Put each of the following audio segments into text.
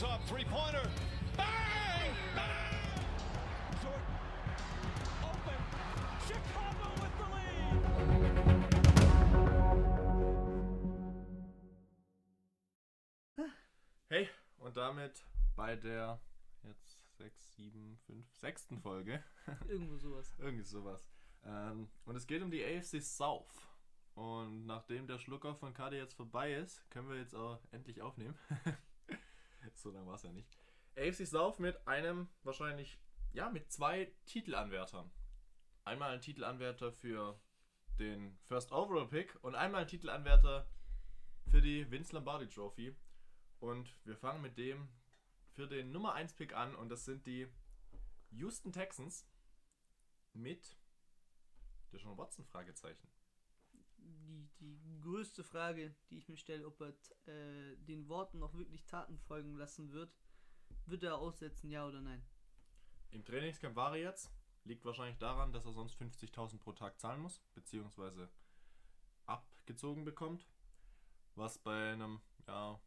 Pulls up, three-pointer. Bang! Bang! Jordan open. Chicago with the lead. Hey, und damit bei der jetzt 6, 7, 5, sechsten Folge. Irgendwo sowas. Irgendwie sowas. Ähm, und es geht um die AFC South. Und nachdem der Schlucker von KD jetzt vorbei ist, können wir jetzt auch endlich aufnehmen. so lange war es ja nicht. AFC South mit einem wahrscheinlich, ja, mit zwei Titelanwärtern. Einmal ein Titelanwärter für den First Overall Pick und einmal ein Titelanwärter für die Vince Lombardi Trophy. Und wir fangen mit dem für den Nummer 1 Pick an und das sind die Houston Texans mit Deshaun Watson Fragezeichen. Die, die größte Frage, die ich mir stelle, ob er äh, den Worten noch wirklich Taten folgen lassen wird, wird er aussetzen, ja oder nein? Im Trainingscamp war er jetzt. Liegt wahrscheinlich daran, dass er sonst 50.000 pro Tag zahlen muss, beziehungsweise abgezogen bekommt. Was bei einem ja,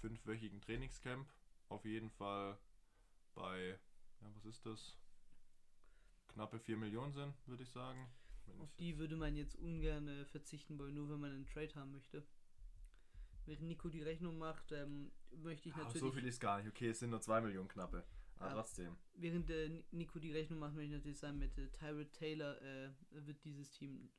fünfwöchigen Trainingscamp auf jeden Fall bei, ja, was ist das? Knappe 4 Millionen sind, würde ich sagen. Auf die würde man jetzt ungern äh, verzichten wollen, nur wenn man einen Trade haben möchte. Während Nico die Rechnung macht, ähm, möchte ich Ah, natürlich. so viel ist gar nicht. Okay, es sind nur 2 Millionen knappe. Aber Ja. trotzdem. Während äh, Ni- Nico die Rechnung macht, möchte ich natürlich sagen, mit äh, Tyrod Taylor äh, wird dieses Team,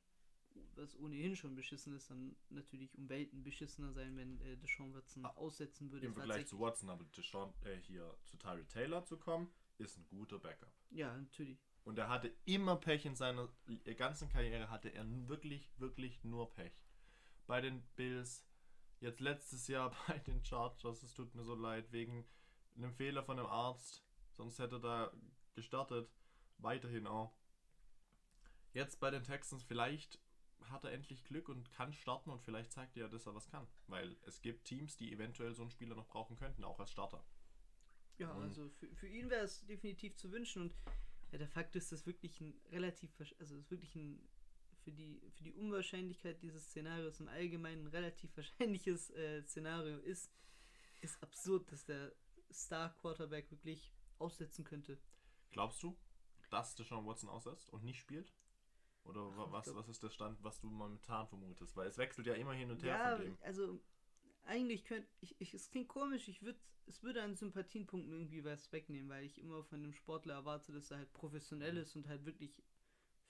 was ohnehin schon beschissen ist, dann natürlich um Welten beschissener sein, wenn äh, Deshaun Watson Ah, aussetzen würde. Im Vergleich zu Watson, aber Deshaun, äh, hier zu Tyree Taylor zu kommen, ist ein guter Backup. Ja, natürlich. Und er hatte immer Pech in seiner äh, ganzen Karriere, hatte er wirklich, wirklich nur Pech. Bei den Bills, jetzt letztes Jahr bei den Chargers, es tut mir so leid, wegen einem Fehler von einem Arzt, sonst hätte er da gestartet, weiterhin auch. Jetzt bei den Texans, vielleicht hat er endlich Glück und kann starten und vielleicht zeigt er, dass er was kann. Weil es gibt Teams, die eventuell so einen Spieler noch brauchen könnten, auch als Starter. Ja, Und- also für, für ihn wäre es definitiv zu wünschen und ja, der Fakt ist, dass wirklich ein relativ, also es ist wirklich ein für die, für die Unwahrscheinlichkeit dieses Szenarios im Allgemeinen ein relativ wahrscheinliches äh, Szenario ist, ist absurd, dass der Star Quarterback wirklich aussetzen könnte. Glaubst du, dass Deshaun Watson aussetzt und nicht spielt? Oder ich was, glaub- was ist der Stand, was du momentan vermutest? Weil es wechselt ja immer hin und her Ja, von dem. also eigentlich könnte ich, ich, es klingt komisch, ich würde es würde an Sympathienpunkten irgendwie was wegnehmen, weil ich immer von einem Sportler erwarte, dass er halt professionell ist und halt wirklich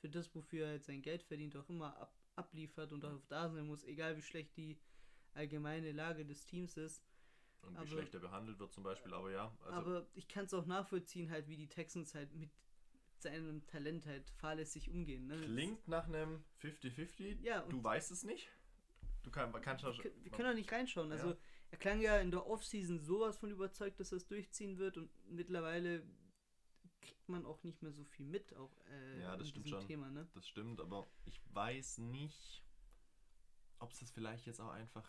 für das, wofür er halt sein Geld verdient, auch immer ab, abliefert und auch da sein muss, egal wie schlecht die allgemeine Lage des Teams ist. Und wie aber- schlecht er behandelt wird zum Beispiel, aber ja. Also, Aber ich kann es auch nachvollziehen, halt, wie die Texans halt mit seinem Talent halt fahrlässig umgehen. Ne? klingt nach einem 50-50. Ja, du weißt es nicht. Du kann, kannst ja Wir, wir können auch nicht reinschauen. Also Ja. er klang ja in der Offseason sowas von überzeugt, dass er es durchziehen wird und mittlerweile kriegt man auch nicht mehr so viel mit, auch äh, Ja, das stimmt schon. Thema, ne? Das stimmt, aber ich weiß nicht, ob sie es vielleicht jetzt auch einfach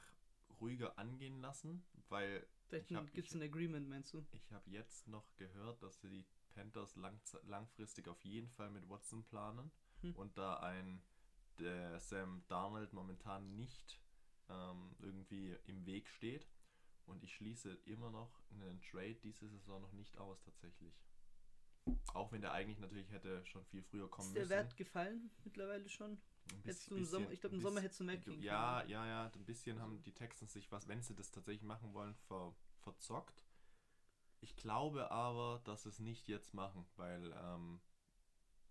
ruhiger angehen lassen, weil Vielleicht gibt es ein Agreement, meinst du? Ich habe jetzt noch gehört, dass die Panthers lang, langfristig auf jeden Fall mit Watson planen Hm. und da ein Sam Darnold momentan nicht ähm, irgendwie im Weg steht. Und ich schließe immer noch einen Trade diese Saison noch nicht aus tatsächlich. Auch wenn der eigentlich natürlich hätte schon viel früher kommen Ist der müssen. Wert gefallen mittlerweile schon? Ein Hättest du bisschen- im Sommer, bisschen- ich glaube, im Sommer bisschen- hättest du mehr kriegen Ja, können. ja, ja, ein bisschen haben die Texans sich was, wenn sie das tatsächlich machen wollen, ver, verzockt. Ich glaube aber, dass sie es nicht jetzt machen, weil ähm,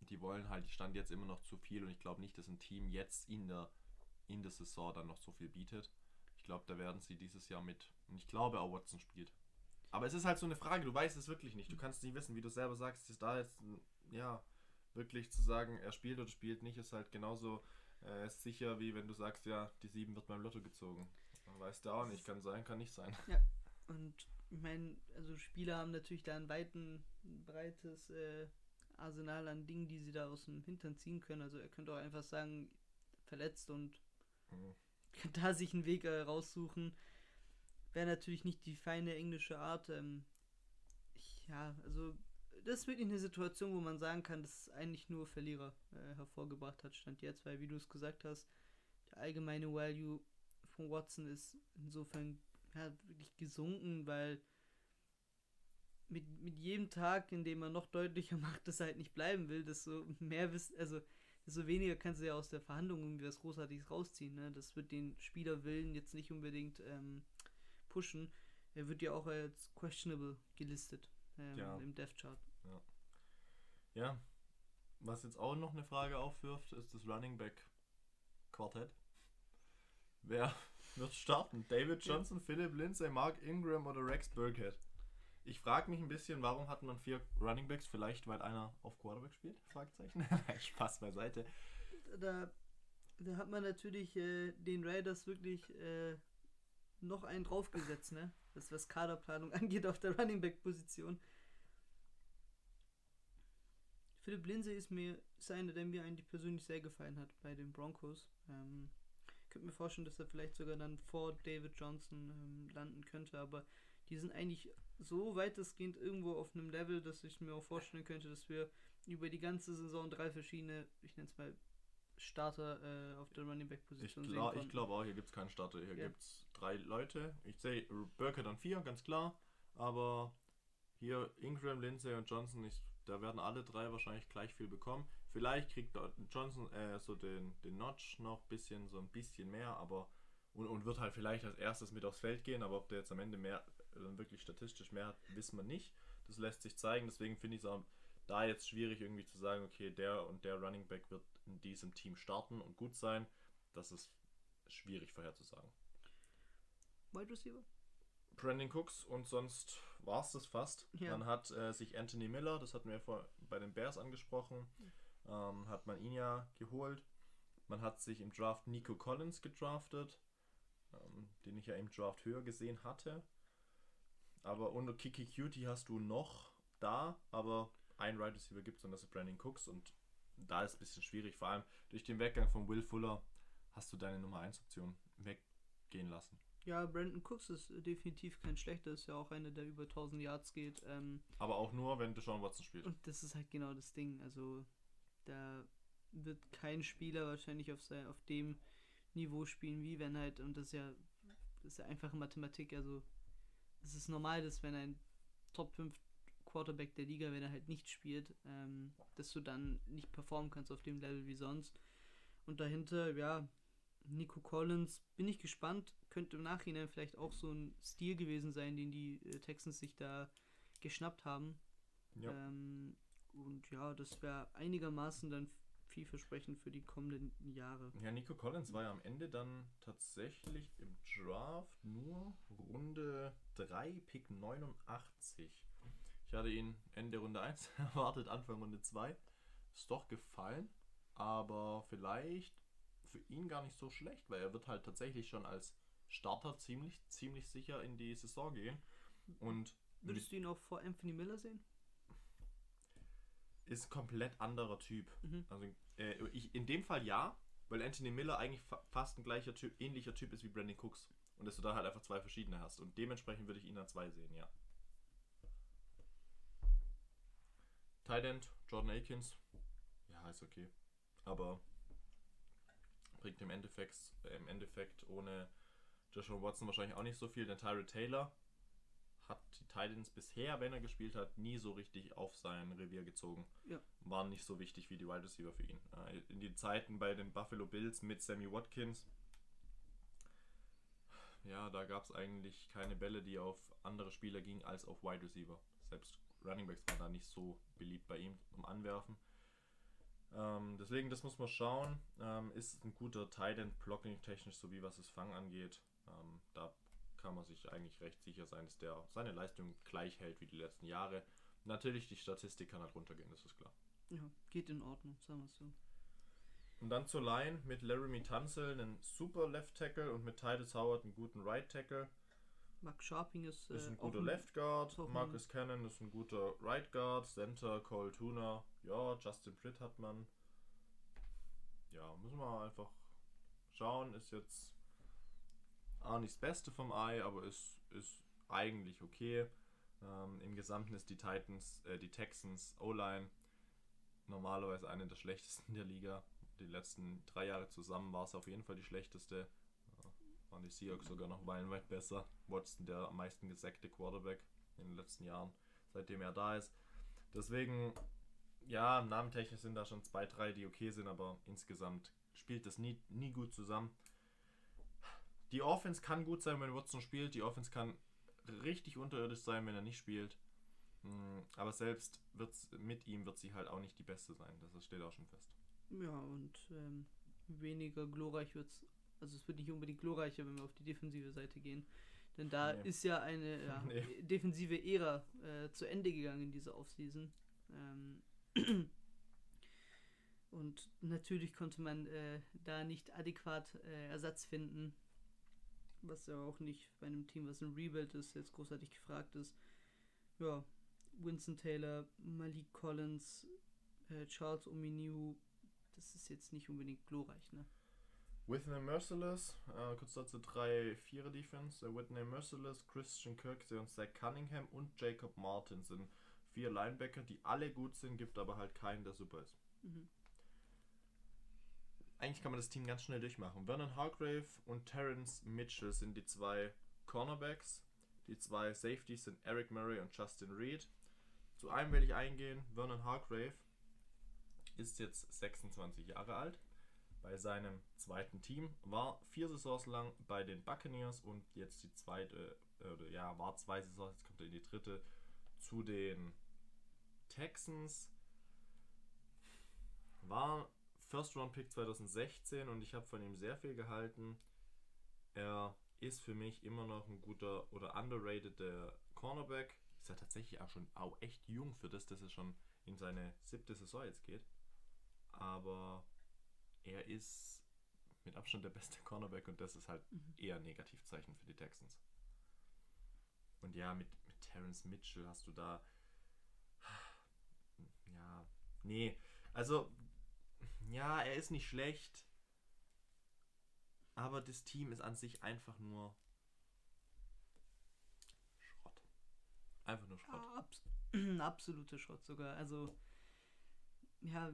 die wollen halt, die stand jetzt immer noch zu viel und ich glaube nicht, dass ein Team jetzt in der, in der Saison dann noch so viel bietet. Ich glaube, da werden sie dieses Jahr mit, und ich glaube auch Watson spielt. Aber es ist halt so eine Frage, du weißt es wirklich nicht. Du kannst nicht wissen, wie du selber sagst, ist da jetzt, ja, wirklich zu sagen, er spielt oder spielt nicht, ist halt genauso äh, sicher, wie wenn du sagst, ja, die 7 wird beim Lotto gezogen. Dann weißt du auch nicht, kann sein, kann nicht sein. Und ich meine, also Spieler haben natürlich da ein weiten, breites äh, Arsenal an Dingen, die sie da aus dem Hintern ziehen können. Also er könnte auch einfach sagen, verletzt und Mhm. da sich einen Weg äh, raussuchen. Wäre natürlich nicht die feine englische Art. Ähm, ich, ja, also das ist wirklich eine Situation, wo man sagen kann, dass es eigentlich nur Verlierer äh, hervorgebracht hat, stand jetzt, weil wie du es gesagt hast, der allgemeine Value von Watson ist insofern ja, wirklich gesunken, weil mit, mit jedem Tag, in dem er noch deutlicher macht, dass er halt nicht bleiben will, desto mehr wisst, also desto weniger kannst du ja aus der Verhandlung irgendwie was Großartiges rausziehen. Ne? Das wird den Spielerwillen jetzt nicht unbedingt ähm, pushen. Er wird ja auch als questionable gelistet ähm, Ja. im Death Chart. Ja. Was jetzt auch noch eine Frage aufwirft, ist das Running Back Quartett. Wer wird starten? David Ja. Johnson, Philip Lindsay, Mark Ingram oder Rex Burkhead? Ich frage mich ein bisschen, warum hat man vier Running Backs? Vielleicht, weil einer auf Quarterback spielt? Fragezeichen. Spaß beiseite. Da, da hat man natürlich äh, den Raiders wirklich äh, noch einen draufgesetzt, ne? Das, was Kaderplanung angeht auf der Running Back Position. Philipp Lindsay ist mir ist einer, der mir eigentlich persönlich sehr gefallen hat bei den Broncos. Ähm, könnte mir vorstellen, dass er vielleicht sogar dann vor David Johnson ähm, landen könnte, aber die sind eigentlich so weitestgehend irgendwo auf einem Level, dass ich mir auch vorstellen könnte, dass wir über die ganze Saison drei verschiedene, ich nenne es mal Starter äh, auf der Running Back Ich, Position sehen klar, ich glaube auch, hier gibt es keinen Starter. Hier Ja. gibt es drei Leute. Ich sehe Burkhead an vier, ganz klar. Aber hier Ingram, Lindsay und Johnson, ich, da werden alle drei wahrscheinlich gleich viel bekommen. Vielleicht kriegt Johnson äh, so den, den Notch noch bisschen, so ein bisschen mehr, aber und, und wird halt vielleicht als erstes mit aufs Feld gehen, aber ob der jetzt am Ende mehr, äh, wirklich statistisch mehr hat, wissen wir nicht. Das lässt sich zeigen, deswegen finde ich es auch da jetzt schwierig irgendwie zu sagen, okay, der und der Running Back wird in diesem Team starten und gut sein. Das ist schwierig vorherzusagen. Wide Receiver? Brandon Cooks und sonst war es das fast. Ja. Man hat äh, sich Anthony Miller, das hatten wir vor, bei den Bears angesprochen, ähm, hat man ihn ja geholt. Man hat sich im Draft Nico Collins gedraftet, ähm, den ich ja im Draft höher gesehen hatte. Aber unter Kiki Cutie hast du noch da, aber ein Right Receiver gibt es und das ist Brandon Cooks und da ist es ein bisschen schwierig. Vor allem durch den Weggang von Will Fuller hast du deine Nummer 1 Option weggehen lassen. Ja, Brandon Cooks ist definitiv kein schlechter, ist ja auch einer, der über 1000 Yards geht. Ähm, Aber auch nur, wenn Deshaun Watson spielt. und das ist halt genau das Ding. Also, da wird kein Spieler wahrscheinlich auf, sein, auf dem Niveau spielen, wie wenn halt, und das ist ja, das ist ja einfache Mathematik, also es ist normal, dass wenn ein Top 5 Quarterback der Liga, wenn er halt nicht spielt, ähm, dass du dann nicht performen kannst auf dem Level wie sonst. Und dahinter, ja, Nico Collins, bin ich gespannt, könnte im Nachhinein vielleicht auch so ein Stil gewesen sein, den die äh, Texans sich da geschnappt haben. Ja. Ähm, und ja, das wäre einigermaßen dann vielversprechend für die kommenden Jahre. Ja, Nico Collins war ja am Ende dann tatsächlich im Draft nur Runde 3, Pick 89. Ich hatte ihn Ende Runde 1 erwartet, Anfang Runde 2. Ist doch gefallen, aber vielleicht für ihn gar nicht so schlecht, weil er wird halt tatsächlich schon als Starter ziemlich, ziemlich sicher in die Saison gehen. Und Würdest du ihn auch vor Anthony Miller sehen? ist komplett anderer Typ. Mhm. Also äh, ich, in dem Fall ja, weil Anthony Miller eigentlich fa fast ein gleicher Typ, ähnlicher Typ ist wie Brandon Cooks. Und dass du da halt einfach zwei verschiedene hast. Und dementsprechend würde ich ihn an zwei sehen, ja. Tight End, Jordan Akins. Ja, ist okay. Aber bringt im Endeffekt, äh, im Endeffekt ohne Joshua Watson wahrscheinlich auch nicht so viel, denn Tyrell Taylor hat die Titans bisher, wenn er gespielt hat, nie so richtig auf sein Revier gezogen. Ja. Waren nicht so wichtig wie die Wide Receiver für ihn. Äh, In den Zeiten bei den Buffalo Bills mit Sammy Watkins, ja, da gab es eigentlich keine Bälle, die auf andere Spieler gingen, als auf Wide Receiver. Selbst Running Backs waren da nicht so beliebt bei ihm zum Anwerfen. Ähm, deswegen, das muss man schauen. Ähm, ist ein guter Tight End Blocking technisch sowie was das Fang angeht. Ähm, da kann man sich eigentlich recht sicher sein, dass der seine Leistung gleich hält wie die letzten Jahre. Natürlich, die Statistik kann halt runtergehen, das ist klar. Ja, geht in Ordnung, sagen wir es so. Und dann zur Line mit Laramie Tunzel, einen super Left Tackle und mit Titus Howard einen guten Right Tackle. Mark Sharping ist, Ist äh, ein auch guter Left Guard. ist Marcus Cannon ist ein guter Right Guard. Center Cole Tuna. Ja, Justin Britt hat man. Ja, müssen wir einfach schauen. Ist jetzt auch nicht das Beste vom Ei, aber ist, ist eigentlich okay. Ähm, Im Gesamten ist die Titans, äh, die Texans O-Line normalerweise eine der schlechtesten der Liga. Die letzten drei Jahre zusammen war es auf jeden Fall die schlechteste. Ja, waren die Seahawks sogar noch meilenweit besser. Watson der am meisten gesackte Quarterback in den letzten Jahren. seitdem er da ist. Deswegen, ja, namentechnisch sind da schon zwei, drei, die okay sind, aber insgesamt spielt das nie, nie gut zusammen. Die Offense kann gut sein, wenn Watson spielt. Die Offense kann richtig unterirdisch sein, wenn er nicht spielt. Mm, Aber selbst wird's, mit ihm wird sie halt auch nicht die beste sein. Das steht auch schon fest. Ja, und ähm, weniger glorreich wird's. Also es wird nicht unbedingt glorreicher, wenn wir auf die defensive Seite gehen. Denn da Nee. ist ja eine ja, Nee. defensive Ära äh, zu Ende gegangen in dieser Offseason. Ähm, und natürlich konnte man äh, da nicht adäquat äh, Ersatz finden. Was ja auch nicht bei einem Team, was ein Rebuild ist, jetzt großartig gefragt ist. Ja, Winston Taylor, Malik Collins, äh, Charles Ominiu, das ist jetzt nicht unbedingt glorreich, ne? Whitney Merciless, äh, kurz dazu drei Vierer Defense. Äh, Whitney Merciless, Christian Kirksey und Zach Cunningham und Jacob Martin sind vier Linebacker, die alle gut sind, gibt aber halt keinen, der super ist. Mhm. Eigentlich kann man das Team ganz schnell durchmachen. Vernon Hargrave und Terrence Mitchell sind die zwei Cornerbacks. Die zwei Safeties sind Eric Murray und Justin Reed. Zu einem will ich eingehen. Vernon Hargrave ist jetzt 26 Jahre alt. Bei seinem zweiten Team war vier Saisons lang bei den Buccaneers und jetzt die zweite, äh, ja, war zwei Saisons, jetzt kommt er in die dritte zu den Texans. War First Round Pick 2016 und ich habe von ihm sehr viel gehalten. Er ist für mich immer noch ein guter oder underrated Cornerback. Ist ja tatsächlich auch schon auch echt jung für das, dass er schon in seine siebte Saison jetzt geht. Aber er ist mit Abstand der beste Cornerback und das ist halt Mhm. eher ein Negativzeichen für die Texans. Und ja, mit, mit Terrence Mitchell hast du da. Ja, nee. Also, ja, er ist nicht schlecht. Aber das Team ist an sich einfach nur Schrott. Einfach nur Schrott. Abs absolute Schrott sogar. Also, ja,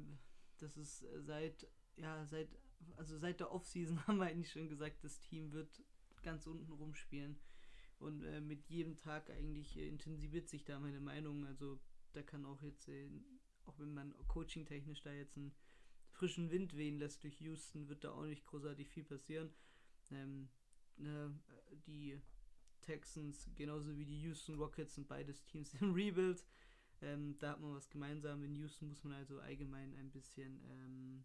das ist äh, seit, ja, seit, also seit der Offseason haben wir eigentlich schon gesagt, das Team wird ganz unten rumspielen. Und äh, mit jedem Tag eigentlich äh, intensiviert sich da meine Meinung. Also, da kann auch jetzt, äh, auch wenn man coaching-technisch da jetzt einen frischen Wind wehen lässt durch Houston, wird da auch nicht großartig viel passieren. Ähm, ne, die Texans genauso wie die Houston Rockets sind beides Teams im Rebuild. Ähm, da hat man was gemeinsam. In Houston muss man also allgemein ein bisschen ähm,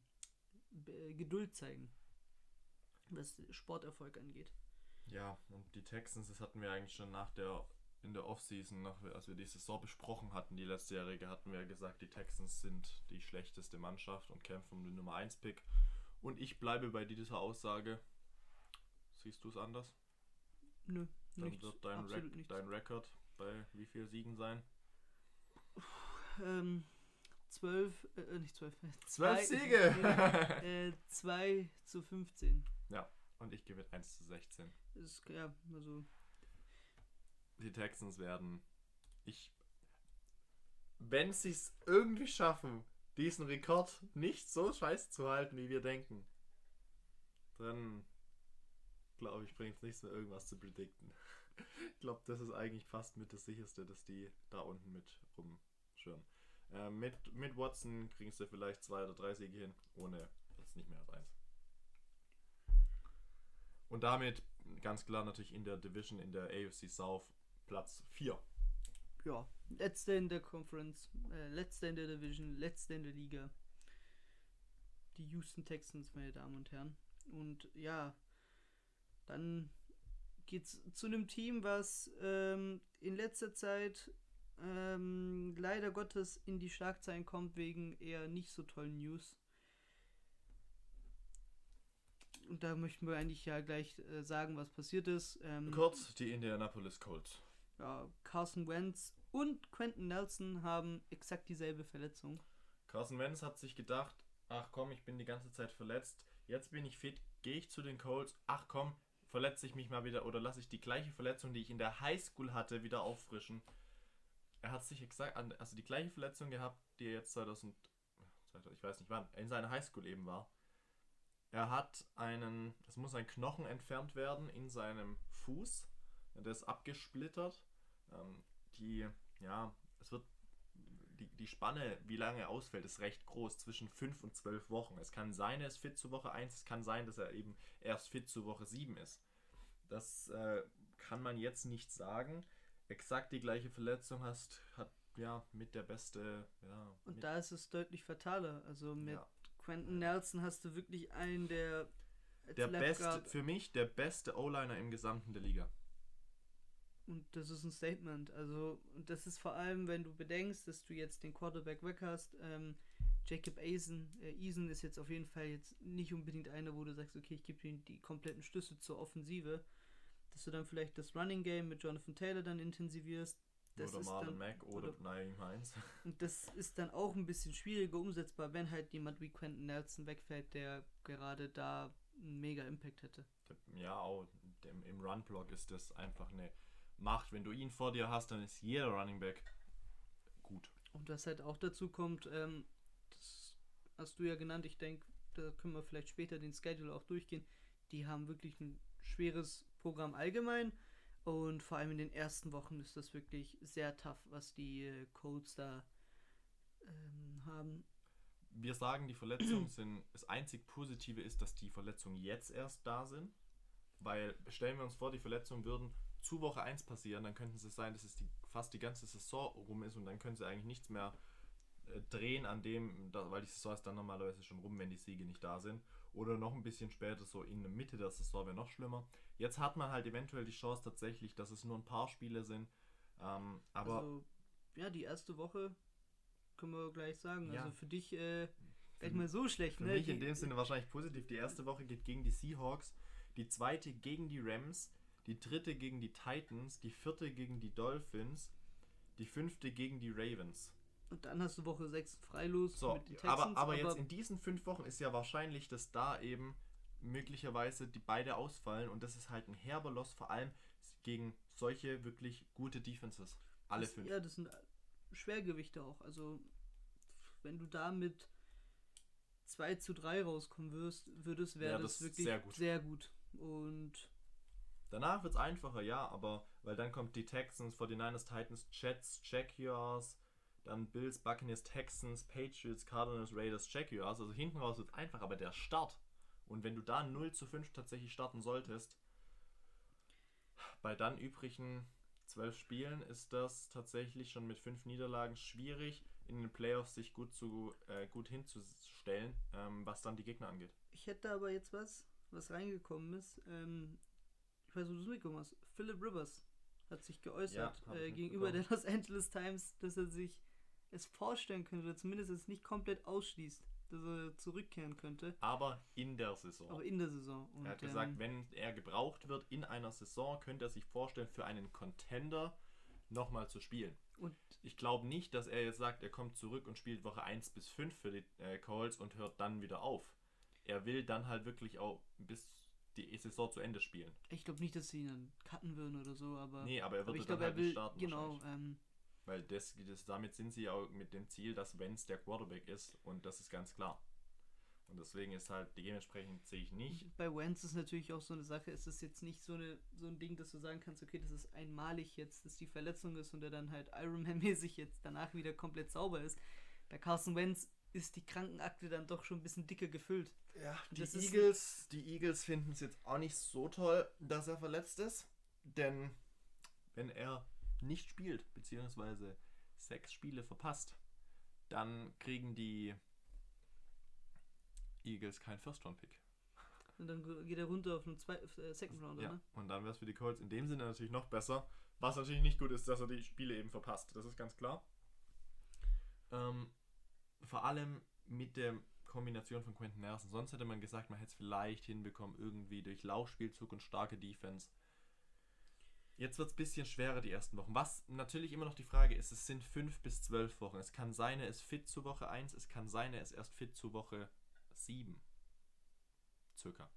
Geduld zeigen, was Sporterfolg angeht. Ja, und die Texans, das hatten wir eigentlich schon nach der, in der Offseason, nach, als wir die Saison besprochen hatten, die letztjährige, hatten wir gesagt, die Texans sind die schlechteste Mannschaft und kämpfen um den Nummer 1 Pick. Und ich bleibe bei dieser Aussage. Siehst du es anders? Nö, Dann nichts, wird dein, Rek nichts. dein Rekord bei wie viel Siegen sein? Ähm, zwölf, äh, nicht zwölf, äh, Zwölf zwei- Siege! äh, 2 zu 15. und ich gebe 1 zu 16. Ist, ja, also, Die Texans werden. Ich. Wenn sie es irgendwie schaffen, diesen Rekord nicht so scheiße zu halten, wie wir denken, dann glaube ich, bringt es nichts mehr, irgendwas zu predikten. Ich glaube, das ist eigentlich fast mit das sicherste, dass die da unten mit rumschwirren. Äh, mit, mit Watson kriegen sie vielleicht zwei oder drei Siege hin, ohne jetzt nicht mehr als eins. Und damit ganz klar natürlich in der Division, in der AFC South Platz 4. ja, letzter in der Conference, äh, letzter in der Division, letzter in der Liga. Die Houston Texans, meine Damen und Herren. Und ja, dann geht's zu einem Team, was ähm, in letzter Zeit ähm, leider Gottes in die Schlagzeilen kommt wegen eher nicht so tollen News. Und da möchten wir eigentlich ja gleich äh, sagen, was passiert ist. Ähm, Kurz die Indianapolis Colts. Ja, Carson Wentz und Quentin Nelson haben exakt dieselbe Verletzung. Carson Wentz hat sich gedacht, ach komm, ich bin die ganze Zeit verletzt, jetzt bin ich fit, gehe ich zu den Colts, ach komm, verletze ich mich mal wieder oder lasse ich die gleiche Verletzung, die ich in der Highschool hatte, wieder auffrischen. Er hat sich exakt, also die gleiche Verletzung gehabt, die er jetzt 2000, 2000 ich weiß nicht wann, in seiner Highschool eben war. Er hat einen, es muss ein Knochen entfernt werden in seinem Fuß, der ist abgesplittert. Ähm, die, ja, es wird die, die Spanne, wie lange er ausfällt, ist recht groß, zwischen 5 und 12 Wochen. Es kann sein, er ist fit zu Woche 1, es kann sein, dass er eben erst fit zu Woche 7 ist. Das äh, kann man jetzt nicht sagen. Exakt die gleiche Verletzung hast, hat ja mit der beste, ja. Und da ist es deutlich fataler. Also mit Ja. Quentin Nelson hast du wirklich einen, der der beste, für mich der beste O-Liner im Gesamten der Liga. Und das ist ein Statement. Also, und das ist vor allem, wenn du bedenkst, dass du jetzt den Quarterback weg hast. Ähm, Jacob Eason, äh, Eason ist jetzt auf jeden Fall jetzt nicht unbedingt einer, wo du sagst, okay, ich gebe ihm die kompletten Schlüsse zur Offensive. Dass du dann vielleicht das Running Game mit Jonathan Taylor dann intensivierst. Das oder Marlon Mack oder, oder- Naeem Heinz. Und das ist dann auch ein bisschen schwieriger umsetzbar, wenn halt jemand wie Quentin Nelson wegfällt, der gerade da einen mega Impact hätte. Ja, auch im Run-Block ist das einfach eine Macht. Wenn du ihn vor dir hast, dann ist jeder Running Back gut. Und was halt auch dazu kommt, ähm, das hast du ja genannt, ich denke, da können wir vielleicht später den Schedule auch durchgehen. Die haben wirklich ein schweres Programm allgemein und vor allem in den ersten Wochen ist das wirklich sehr tough, was die äh, Colts da ähm, haben. Wir sagen, die Verletzungen sind. Das einzig Positive ist, dass die Verletzungen jetzt erst da sind. Weil stellen wir uns vor, die Verletzungen würden zu Woche 1 passieren, dann könnten es sein, dass es die, fast die ganze Saison rum ist und dann können sie eigentlich nichts mehr äh, drehen an dem, da, weil die Saison ist dann normalerweise schon rum, wenn die Siege nicht da sind. Oder noch ein bisschen später, so in der Mitte der Saison wäre noch schlimmer. Jetzt hat man halt eventuell die Chance tatsächlich, dass es nur ein paar Spiele sind. Ähm, aber also, ja, die erste Woche können wir gleich sagen. Ja. Also für dich äh, nicht mal so schlecht, Für ne? mich in dem Sinne wahrscheinlich positiv. Die erste Woche geht gegen die Seahawks, die zweite gegen die Rams, die dritte gegen die Titans, die vierte gegen die Dolphins, die fünfte gegen die Ravens. Und dann hast du Woche 6 freilos So, mit den Texans. aber, aber jetzt in diesen fünf Wochen ist ja wahrscheinlich, dass da eben möglicherweise die beide ausfallen und das ist halt ein herber Loss, vor allem gegen solche wirklich gute Defenses. Alle das, fünf. Ja, das sind Schwergewichte auch. Also, wenn du da mit 2 zu 3 rauskommen wirst, würdest, wäre Wär das, das wirklich sehr gut. sehr gut. Und Danach wird es einfacher, ja, aber weil dann kommt die Texans, 49ers, Titans, Jets, Jaguars, dann Bills, Buccaneers, Texans, Patriots, Cardinals, Raiders, Jaguars. Also hinten raus wird es einfach, aber der Start. Und wenn du da 0 zu 5 tatsächlich starten solltest, bei dann übrigen 12 Spielen ist das tatsächlich schon mit 5 Niederlagen schwierig, in den Playoffs sich gut, zu, äh, gut hinzustellen, ähm, was dann die Gegner angeht. ich hätte aber jetzt was, was reingekommen ist. Ähm, ich weiß, wo du es mitgekommen hast. Philip Rivers hat sich geäußert ich äh, gegenüber der. Los Angeles Times, dass er sich es vorstellen könnte, oder zumindest es nicht komplett ausschließt, dass er zurückkehren könnte. Aber in der Saison. Aber in der Saison. Und, Er hat gesagt, ähm, wenn er gebraucht wird in einer Saison, könnte er sich vorstellen, für einen Contender nochmal zu spielen. und Ich glaube nicht, dass er jetzt sagt, er kommt zurück und spielt Woche 1 bis 5 für die äh, Colts und hört dann wieder auf. Er will dann halt wirklich auch bis die Saison zu Ende spielen. ich glaube nicht, dass sie ihn dann cutten würden oder so, aber. Nee, aber er wird dann glaube, halt er will, nicht starten. genau, ähm, Weil das, das, damit sind sie auch mit dem Ziel, dass Wenz der Quarterback ist und das ist ganz klar. Und deswegen ist halt, dementsprechend sehe ich nicht. bei Wentz ist natürlich auch so eine Sache, es ist jetzt nicht so, eine, so ein Ding, dass du sagen kannst, okay, das ist einmalig jetzt, dass die Verletzung ist und er dann halt Ironman-mäßig jetzt danach wieder komplett sauber ist. Bei Carson Wentz ist die Krankenakte dann doch schon ein bisschen dicker gefüllt. Ja, die Eagles, die Eagles finden es jetzt auch nicht so toll, dass er verletzt ist. Denn wenn er nicht spielt, beziehungsweise sechs Spiele verpasst, dann kriegen die Eagles keinen First-Round-Pick. Und dann geht er runter auf einen zwei, äh, Second Rounder, Ja, ne? und dann wäre es für die Colts in dem Sinne natürlich noch besser. Was natürlich nicht gut ist, dass er die Spiele eben verpasst. Das ist ganz klar. Ähm, vor allem mit der Kombination von Quentin Nelson. Sonst hätte man gesagt, man hätte es vielleicht hinbekommen, irgendwie durch Laufspielzug und starke Defense. Jetzt wird es ein bisschen schwerer die ersten Wochen. Was natürlich immer noch die Frage ist, es sind 5 bis 12 Wochen. Es kann sein, er ist fit zu Woche 1, es kann sein, er ist erst fit zu Woche 7. Circa.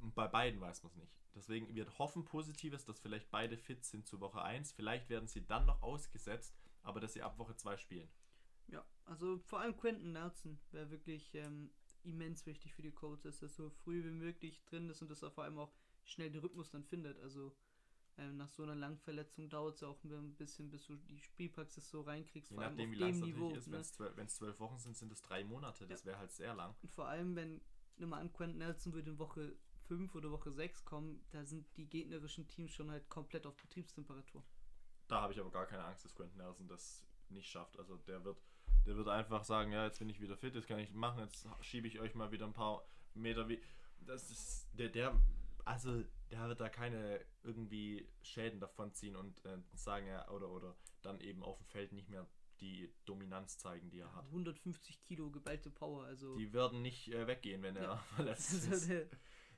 Und bei beiden weiß man es nicht. Deswegen wird hoffen Positives, dass vielleicht beide fit sind zu Woche 1. Vielleicht werden sie dann noch ausgesetzt, aber dass sie ab Woche 2 spielen. Ja, also vor allem Quentin Nelson wäre wirklich ähm, immens wichtig für die Colts, dass er so früh wie möglich drin ist und dass er vor allem auch schnell den Rhythmus dann findet. Also Ähm, nach so einer langen Verletzung dauert es ja auch ein bisschen, bis du die Spielpraxis so reinkriegst. Je vor allem nachdem, auf wie lang es dem natürlich Niveau. ist. ne? Wenn es zwölf Wochen sind, sind es drei Monate. Das wäre halt sehr lang. Und vor allem, wenn, nimm mal an, Quentin Nelson würde in Woche 5 oder Woche 6 kommen, da sind die gegnerischen Teams schon halt komplett auf Betriebstemperatur. Da habe ich aber gar keine Angst, dass Quentin Nelson das nicht schafft. Also der wird, der wird einfach sagen, ja, jetzt bin ich wieder fit, jetzt kann ich machen, jetzt schiebe ich euch mal wieder ein paar Meter wie. Das ist der, der, also der wird da keine irgendwie Schäden davon ziehen und äh, sagen ja, oder oder dann eben auf dem Feld nicht mehr die Dominanz zeigen, die er hat. 150 Kilo geballte Power, also. Die werden nicht äh, weggehen, wenn er Ja. verletzt Also ist.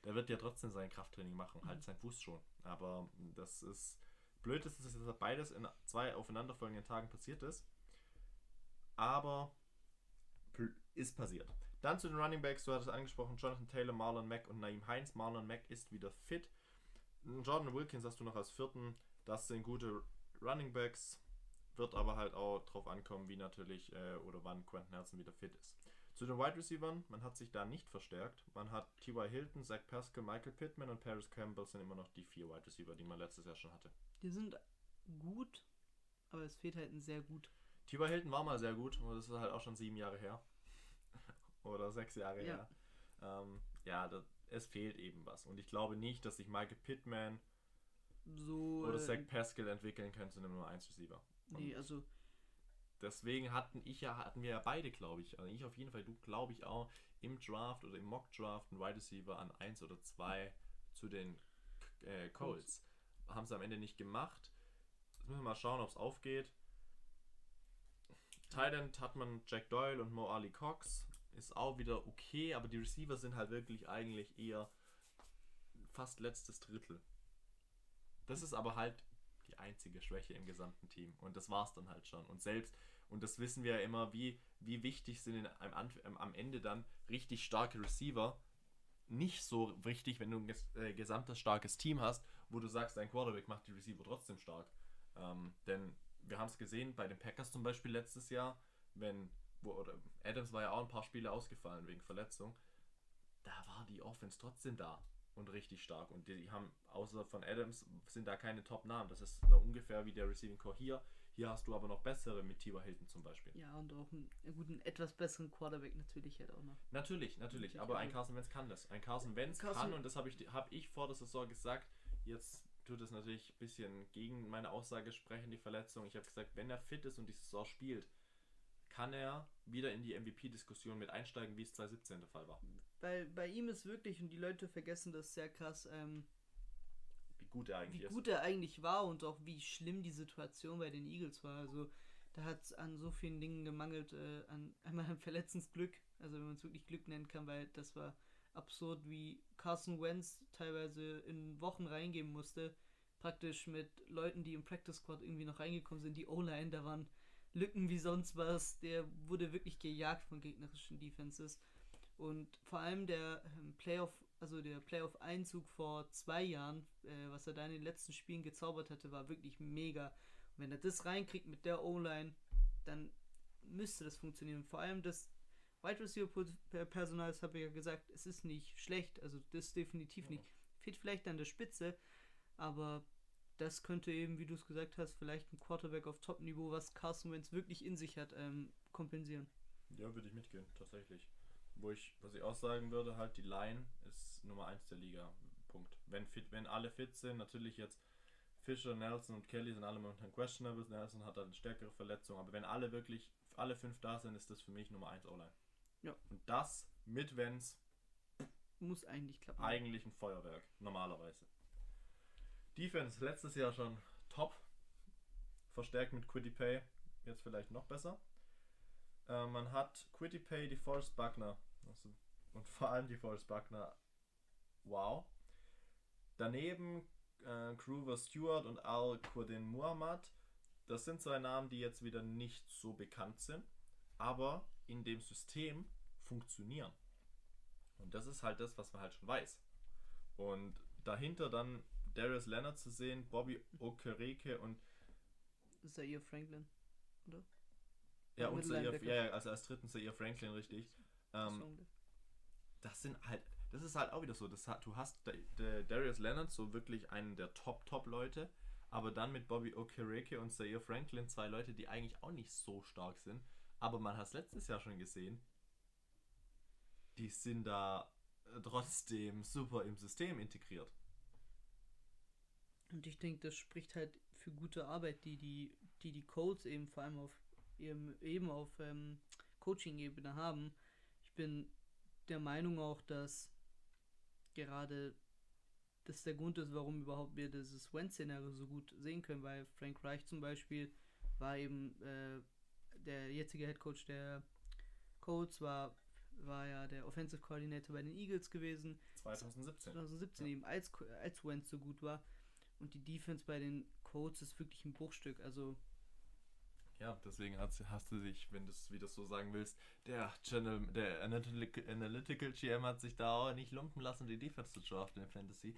der- wird ja trotzdem sein Krafttraining machen, Mhm. halt sein Fuß schon. Aber das ist blöd, ist, dass das beides in zwei aufeinanderfolgenden Tagen passiert ist. Aber ist passiert. Dann zu den Running Backs, du hattest angesprochen, Jonathan Taylor, Marlon Mack und Naeem Heinz. Marlon Mack ist wieder fit. Jordan Wilkins hast du noch als vierten. Das sind gute Running Backs. Wird aber halt auch drauf ankommen, wie natürlich äh, oder wann Quentin Nelson wieder fit ist. Zu den Wide Receivers, man hat sich da nicht verstärkt. Man hat T.Y. Hilton, Zach Pascal, Michael Pittman und Paris Campbell sind immer noch die vier Wide Receiver, die man letztes Jahr schon hatte. Die sind gut, aber es fehlt halt ein sehr gut. T.Y. Hilton war mal sehr gut, aber das ist halt auch schon sieben Jahre her. Oder sechs Jahre Ja. her. Ähm, ja, das, es fehlt eben was. Und ich glaube nicht, dass sich Michael Pittman So. oder äh, Zach Pascal entwickeln können zu einem Nummer 1 Receiver. Und nee, also deswegen hatten ich ja, hatten wir ja beide, glaube ich, also ich auf jeden Fall, du glaube ich auch, im Draft oder im Mock Draft einen Wide Receiver an 1 oder 2 zu den äh, Colts. Haben sie am Ende nicht gemacht. Jetzt müssen wir mal schauen, ob es aufgeht. Thailand hat man Jack Doyle und Mo Ali Cox. Ist auch wieder okay, aber die Receiver sind halt wirklich eigentlich eher fast letztes Drittel. Das ist aber halt die einzige Schwäche im gesamten Team. Und das war's dann halt schon. Und selbst, und das wissen wir ja immer, wie, wie wichtig sind in, am, am Ende dann richtig starke Receiver. Nicht so wichtig, wenn du ein ges äh, gesamtes starkes Team hast, wo du sagst, dein Quarterback macht die Receiver trotzdem stark. Ähm, denn wir haben es gesehen bei den Packers zum Beispiel letztes Jahr, wenn, wo, oder Adams war ja auch ein paar Spiele ausgefallen wegen Verletzung. Da war die Offense trotzdem da und richtig stark. Und die haben, außer von Adams, sind da keine Top-Namen. Das ist so ungefähr wie der Receiving Core hier. Hier hast du aber noch bessere mit T.Y. Hilton zum Beispiel. ja, und auch einen, einen guten, etwas besseren Quarterback natürlich halt auch noch. Natürlich, natürlich. Natürlich, Aber ein also- Carson Wentz kann das. Ein Carson Wentz Carson- kann, und das habe ich, hab ich vor der Saison gesagt, jetzt tut es natürlich ein bisschen gegen meine Aussage sprechen, die Verletzung. Ich habe gesagt, wenn er fit ist und die Saison spielt, kann er wieder in die MVP-Diskussion mit einsteigen, wie es 2017 der Fall war. Bei, bei ihm ist wirklich, und die Leute vergessen das sehr krass, ähm, Wie gut er wie eigentlich ist. gut er eigentlich war und auch wie schlimm die Situation bei den Eagles war. Also da hat es an so vielen Dingen gemangelt, äh, an einmal an Verletzungsglück, also wenn man es wirklich Glück nennen kann, weil das war absurd, wie Carson Wentz teilweise in Wochen reingehen musste, praktisch mit Leuten, die im Practice Squad irgendwie noch reingekommen sind, die O-Line, da waren Lücken wie sonst was, der wurde wirklich gejagt von gegnerischen Defenses. Und vor allem der ähm, Playoff, also der Playoff-Einzug vor zwei Jahren, äh, was er da in den letzten Spielen gezaubert hatte, war wirklich mega. Und wenn er das reinkriegt mit der O-Line, dann müsste das funktionieren. Vor allem das Wide Receiver-Personal, das habe ich ja gesagt, es ist nicht schlecht, also das definitiv nicht. Fehlt vielleicht an der Spitze, aber das könnte eben, wie du es gesagt hast, vielleicht ein Quarterback auf Top-Niveau, was Carson Wentz wirklich in sich hat, ähm, kompensieren. Ja, würde ich mitgehen, tatsächlich. Wo ich, was ich auch sagen würde, halt, die Line ist Nummer 1 der Liga. Punkt. Wenn fit, wenn alle fit sind, natürlich jetzt Fischer, Nelson und Kelly sind alle momentan questionable. Nelson hat halt eine stärkere Verletzung, aber wenn alle wirklich, alle fünf da sind, ist das für mich Nummer 1 O-Line. Ja. Und das mit Wenz Muss eigentlich klappen. eigentlich ein Feuerwerk, normalerweise. Defense letztes Jahr schon top. Verstärkt mit Quiddy Pay, jetzt vielleicht noch besser. Äh, man hat Quiddy Pay, die Forrest Buckner. Also, und vor allem die Forrest Buckner. Wow. Daneben äh, Groover Stewart und Al Qudin Muhammad. Das sind zwei Namen, die jetzt wieder nicht so bekannt sind, aber in dem System funktionieren. Und das ist halt das, was man halt schon weiß. Und dahinter dann Darius Leonard zu sehen, Bobby Okereke und ihr Franklin, oder? ja, und Zaire, ja, also als dritten Zaire Franklin, richtig. Ähm, Song. das sind halt, das ist halt auch wieder so. Das hat, du hast Darius Leonard so wirklich einen der Top-Top-Leute, aber dann mit Bobby Okereke und Zaire Franklin zwei Leute, die eigentlich auch nicht so stark sind. Aber man hat es letztes Jahr schon gesehen, die sind da äh, trotzdem super im System integriert. Und ich denke, das spricht halt für gute Arbeit, die die, die, die Codes eben vor allem auf eben, eben auf ähm, Coaching-Ebene haben. Ich bin der Meinung auch, dass gerade das der Grund ist, warum überhaupt wir dieses Wentz-Szenario so gut sehen können, weil Frank Reich zum Beispiel war eben äh, der jetzige Head Coach der Colts, war, war ja der Offensive Coordinator bei den Eagles gewesen. 2017. 2017 eben, als, als Wentz so gut war. Und die Defense bei den Colts ist wirklich ein Bruchstück. Also, Ja, deswegen hast, hast du dich, wenn du es wieder so sagen willst, der Channel, der Analytical, Analytical GM hat sich da auch nicht lumpen lassen, die Defense zu draften in Fantasy.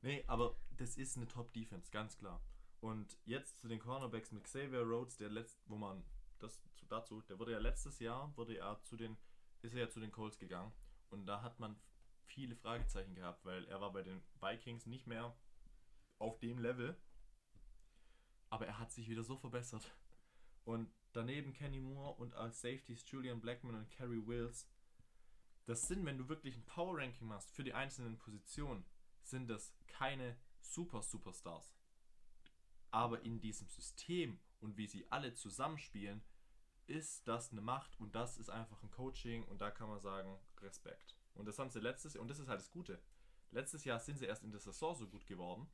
Nee, aber das ist eine Top-Defense, ganz klar. Und jetzt zu den Cornerbacks mit Xavier Rhodes, der letzt, wo man das zu, dazu, der wurde ja letztes Jahr, wurde er zu den, ist er ja zu den Colts gegangen. Und da hat man viele Fragezeichen gehabt, weil er war bei den Vikings nicht mehr auf dem Level. Aber er hat sich wieder so verbessert. Und daneben Kenny Moore und als Safeties Julian Blackman und Kerry Wills. Das sind, wenn du wirklich ein Power Ranking machst für die einzelnen Positionen, sind das keine Super Superstars. Aber in diesem System und wie sie alle zusammenspielen, ist das eine Macht und das ist einfach ein Coaching und da kann man sagen Respekt. Und das haben sie letztes Jahr und das ist halt das Gute. Letztes Jahr sind sie erst in der Saison so gut geworden.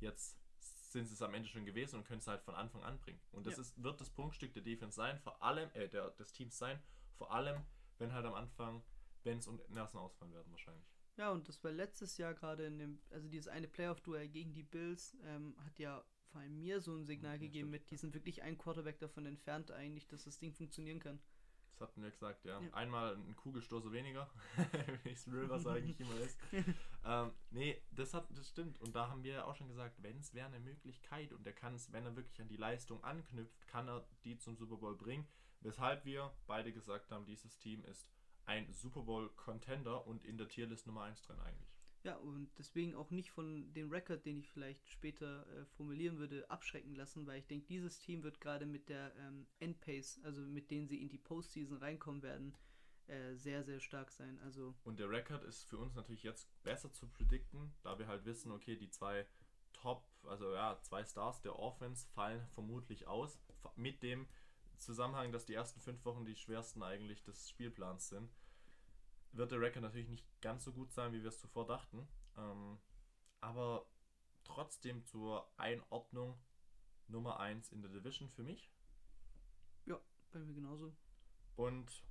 Jetzt sind sie es am Ende schon gewesen und können es halt von Anfang an bringen. Und das Ja. ist, wird das Prunkstück der Defense sein, vor allem, äh, der, des Teams sein, vor allem, wenn halt am Anfang Benz und Nelson ausfallen werden wahrscheinlich. ja, und das war letztes Jahr gerade in dem, also dieses eine Playoff-Duell gegen die Bills, ähm, hat ja vor allem mir so ein Signal Ja, gegeben stimmt, mit, die sind wirklich ein Quarterback davon entfernt eigentlich, dass das Ding funktionieren kann. Das hatten wir gesagt, ja. Ja. Einmal ein Kugelstoßer weniger, wie es Rivers eigentlich immer ist. ähm, nee, das, hat, das stimmt. Und da haben wir ja auch schon gesagt, wenn es wäre eine Möglichkeit und er kann es, wenn er wirklich an die Leistung anknüpft, kann er die zum Super Bowl bringen. Weshalb wir beide gesagt haben, dieses Team ist ein Super Bowl Contender und in der Tierlist Nummer 1 drin eigentlich. Ja, und deswegen auch nicht von dem Rekord, den ich vielleicht später äh, formulieren würde, abschrecken lassen, weil ich denke, dieses Team wird gerade mit der ähm, Endpace, also mit denen sie in die Postseason reinkommen werden, äh, sehr, sehr stark sein. Also, Und der Rekord ist für uns natürlich jetzt besser zu predikten, da wir halt wissen, okay, die zwei Top, also ja, zwei Stars der Offense fallen vermutlich aus. Mit dem Zusammenhang, dass die ersten fünf Wochen die schwersten eigentlich des Spielplans sind, wird der Rekord natürlich nicht ganz so gut sein, wie wir es zuvor dachten. Ähm, aber trotzdem zur Einordnung Nummer 1 in der Division für mich bei mir genauso. und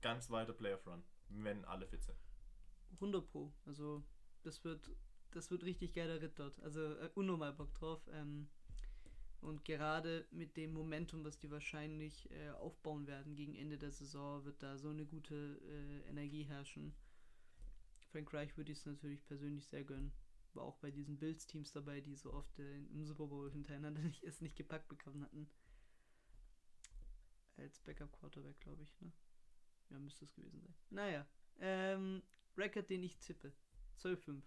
ganz weiter Playoff Run, wenn alle fit sind. 100 Pro. Also, das wird, das wird richtig geiler Ritt dort. Also, äh, unnormal Bock drauf. Ähm, und gerade mit dem Momentum, was die wahrscheinlich äh, aufbauen werden gegen Ende der Saison, wird da so eine gute äh, Energie herrschen. Frank Reich würde ich es natürlich persönlich sehr gönnen. War auch bei diesen Bills-Teams dabei, die so oft äh, im Super Bowl hintereinander nicht, es nicht gepackt bekommen hatten. Als Backup-Quarterback, glaube ich, ne? Ja, müsste es gewesen sein. Naja, ähm, Record, den ich tippe. 12-5.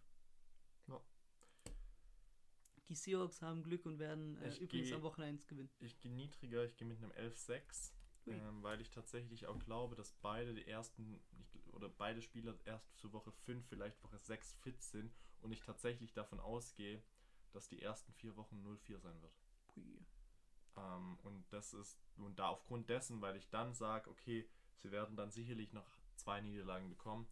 Die Seahawks haben Glück und werden äh, Ich übrigens geh- am Wochenende eins gewinnen. Ich gehe niedriger, ich gehe mit einem 11-6, Ui. ähm, weil ich tatsächlich auch glaube, dass beide die ersten oder beide Spieler erst zu Woche 5, vielleicht Woche 6 fit sind und ich tatsächlich davon ausgehe, dass die ersten vier Wochen 0-4 sein wird. Ähm, und das ist, und da aufgrund dessen, weil ich dann sage, okay, sie werden dann sicherlich noch zwei Niederlagen bekommen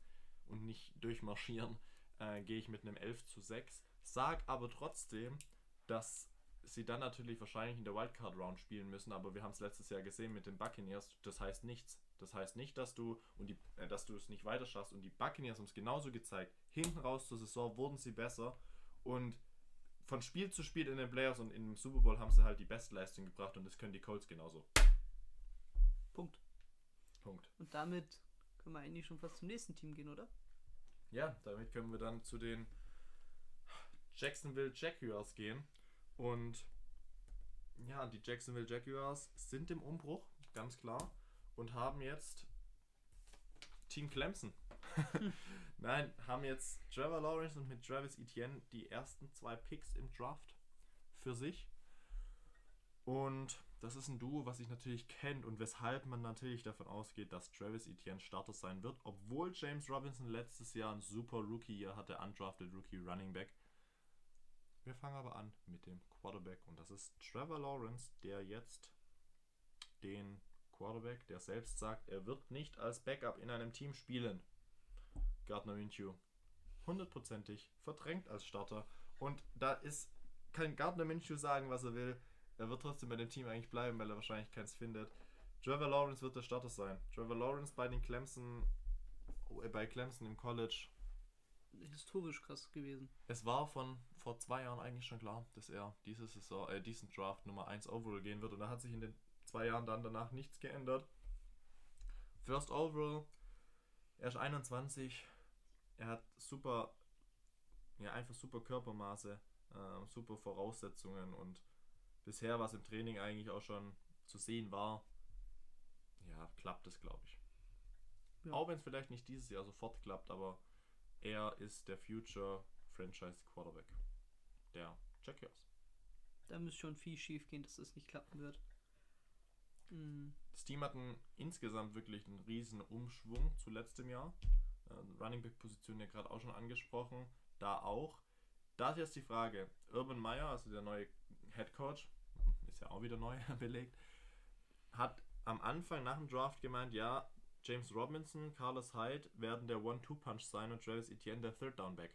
und nicht durchmarschieren, äh, gehe ich mit einem 11 zu 6. Sag aber trotzdem, dass sie dann natürlich wahrscheinlich in der Wildcard Round spielen müssen, aber wir haben es letztes Jahr gesehen mit den Buccaneers, das heißt nichts. Das heißt nicht, dass du und die, äh, dass du es nicht weiter schaffst und die Buccaneers haben es genauso gezeigt. Hinten raus zur Saison wurden sie besser und von Spiel zu Spiel in den Playoffs und im Super Bowl haben sie halt die Bestleistung gebracht und das können die Colts genauso. Punkt. Punkt. Und damit können wir eigentlich schon fast zum nächsten Team gehen, oder? Ja, damit können wir dann zu den Jacksonville Jaguars gehen. Und ja, die Jacksonville Jaguars sind im Umbruch, ganz klar, und haben jetzt Team Clemson. Nein, haben jetzt Trevor Lawrence und mit Travis Etienne die ersten zwei Picks im Draft für sich. Und das ist ein Duo, was sich natürlich kennt und weshalb man natürlich davon ausgeht, dass Travis Etienne Starter sein wird, obwohl James Robinson letztes Jahr ein super Rookie-Jahr hatte, undrafted Rookie Running Back. Wir fangen aber an mit dem Quarterback und das ist Trevor Lawrence, der jetzt den Quarterback, der selbst sagt, er wird nicht als Backup in einem Team spielen. Gardner Minshew hundertprozentig verdrängt als Starter und da ist kann Gardner Minshew sagen, was er will. Er wird trotzdem bei dem Team eigentlich bleiben, weil er wahrscheinlich keins findet. Trevor Lawrence wird der Starter sein. Trevor Lawrence bei den Clemson, äh, bei Clemson im College. Historisch krass gewesen. Es war von vor zwei Jahren eigentlich schon klar, dass er diese Saison, äh, diesen Draft Nummer 1 Overall gehen wird. Und da hat sich in den zwei Jahren dann danach nichts geändert. First Overall, er ist 21. Er hat super, ja, einfach super Körpermaße, äh, super Voraussetzungen und bisher, was im Training eigentlich auch schon zu sehen war, ja, klappt es, glaube ich. Ja. Auch wenn es vielleicht nicht dieses Jahr sofort klappt, aber er ist der Future Franchise Quarterback der Jaguars. Da müsste schon viel schief gehen, dass das nicht klappen wird. Mhm. Das Team hat einen, insgesamt wirklich einen riesen Umschwung zu letztem Jahr. Äh, Running Back Position ja gerade auch schon angesprochen, da auch. Da ist jetzt die Frage, Urban Meyer, also der neue Head Coach, ist ja auch wieder neu belegt, hat am Anfang nach dem Draft gemeint, ja, James Robinson, Carlos Hyde werden der One-Two-Punch sein und Travis Etienne der Third Down Back.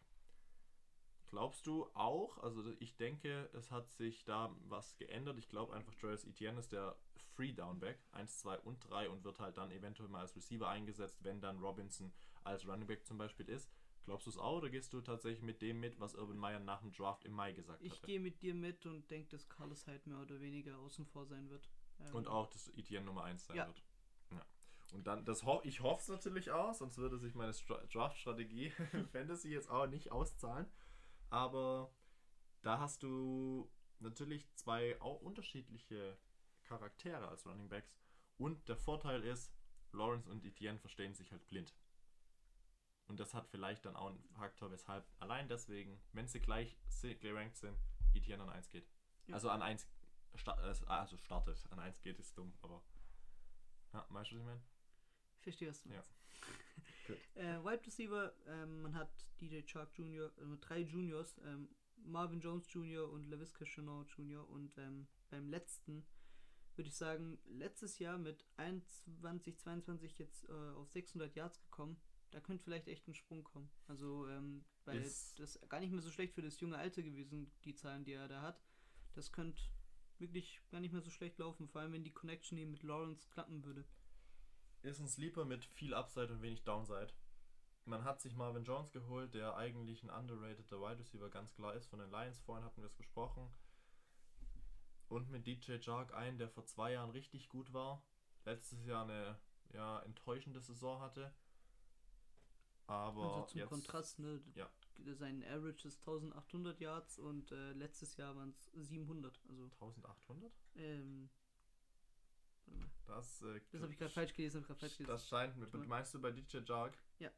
Glaubst du auch? Also ich denke, es hat sich da was geändert. Ich glaube einfach, Travis Etienne ist der Free Down Back, 1, 2 und 3 und wird halt dann eventuell mal als Receiver eingesetzt, wenn dann Robinson als Running Back zum Beispiel ist. Glaubst du es auch oder gehst du tatsächlich mit dem mit, was Urban Meyer nach dem Draft im Mai gesagt Ich hat? gehe mit dir mit und denke, dass Carlos halt mehr oder weniger außen vor sein wird. Ähm, Und auch, dass Etienne Nummer 1 sein Ja. wird. Ja. Und dann, das ho ich hoffe es natürlich auch, sonst würde sich meine Stra Draft-Strategie Fantasy jetzt auch nicht auszahlen. Aber da hast du natürlich zwei auch unterschiedliche Charaktere als Running Backs. Und der Vorteil ist, Lawrence und Etienne verstehen sich halt blind. Und das hat vielleicht dann auch einen Faktor, weshalb allein deswegen, wenn sie gleich gerankt sind, Etienne an 1 geht. Ja. Also an 1 sta äh, also startet. An 1 geht ist dumm, aber. Ja, weißt du, was ich meine? Verstehe, was du Ja. meinst. äh, Wide Receiver, ähm, man hat DJ Chark Jr., äh, drei Juniors, ähm, Marvin Jones Jr. und LaVisca Chenault Jr. Und ähm, beim letzten würde ich sagen, letztes Jahr mit 21, 22 jetzt äh, auf 600 Yards gekommen. Da könnte vielleicht echt ein Sprung kommen. Also, ähm, weil Ist- das gar nicht mehr so schlecht für das junge Alter gewesen, die Zahlen, die er da hat. Das könnte wirklich gar nicht mehr so schlecht laufen, vor allem wenn die Connection eben mit Lawrence klappen würde. Ist ein Sleeper mit viel Upside und wenig Downside. Man hat sich Marvin Jones geholt, der eigentlich ein underrateder Wide Receiver ganz klar ist. Von den Lions vorhin hatten wir es besprochen. Und mit DJ Jark einen, der vor zwei Jahren richtig gut war. Letztes Jahr eine ja, enttäuschende Saison hatte. Aber also zum jetzt, Kontrast, ne? ja. Sein Average ist 1800 Yards und äh, letztes Jahr waren es 700. Also, 1800? ähm. Das, äh, Das habe ich gerade falsch gelesen, gerade falsch gelesen. Das scheint mir. Meinst du bei DJ Jark? Ja.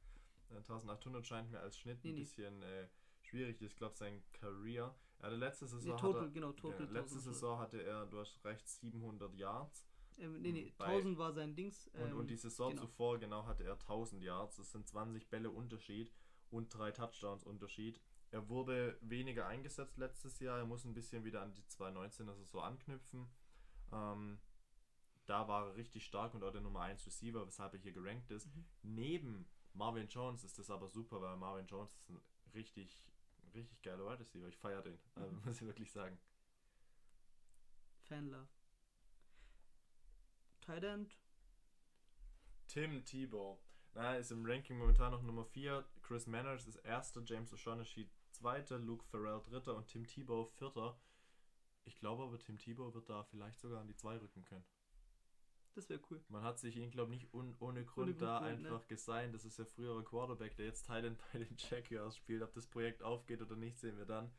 Äh, 1800 scheint mir als Schnitt Nee, ein nee. bisschen äh, schwierig. Ich glaube, sein Career. Er hatte letzte Saison. nee, total, er, genau, total. ja, letzte 1000. Saison hatte er, du hast recht, 700 Yards. Ähm, nee, nee, bei- 1000 war sein Dings. Und, Ähm, und die Saison genau. zuvor genau hatte er 1000 Yards. Das sind 20 Bälle Unterschied und drei Touchdowns Unterschied. Er wurde weniger eingesetzt letztes Jahr. Er muss ein bisschen wieder an die 2019er Saison anknüpfen. Ähm, da war er richtig stark und auch der Nummer 1 Receiver, weshalb er hier gerankt ist. Mhm. Neben Marvin Jones ist das aber super, weil Marvin Jones ist ein richtig, richtig geiler Wide Receiver. Ich feiere den, also, Mhm. muss ich wirklich sagen. Fanlove. Tight End. Tim Tebow. Na, ist im Ranking momentan noch Nummer 4. Chris Manners ist erster, James O'Shaughnessy zweiter, Luke Farrell dritter und Tim Tebow vierter. Ich glaube aber, Tim Tebow wird da vielleicht sogar an die 2 rücken können. Das wäre cool. Man hat sich ihn, glaube ich, nicht un ohne Grund Grund da geholt, ne? einfach gesigned. Das ist der frühere Quarterback, der jetzt Thailand bei den Jaguars spielt. Ob das Projekt aufgeht oder nicht, sehen wir dann.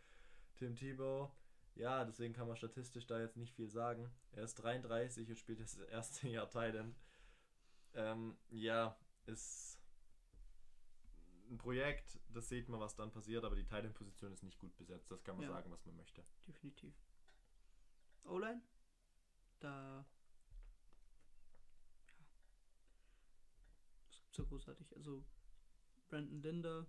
Tim Tebow, ja, deswegen kann man statistisch da jetzt nicht viel sagen. Er ist 33 und spielt das erste Jahr Thailand. Ähm, ja, ist ein Projekt, das sieht man, was dann passiert, aber die Titan-Position ist nicht gut besetzt. Das kann man Ja. sagen, was man möchte. definitiv. O-Line? Da. Ja. Was gibt's da großartig? Also, Brandon Linder,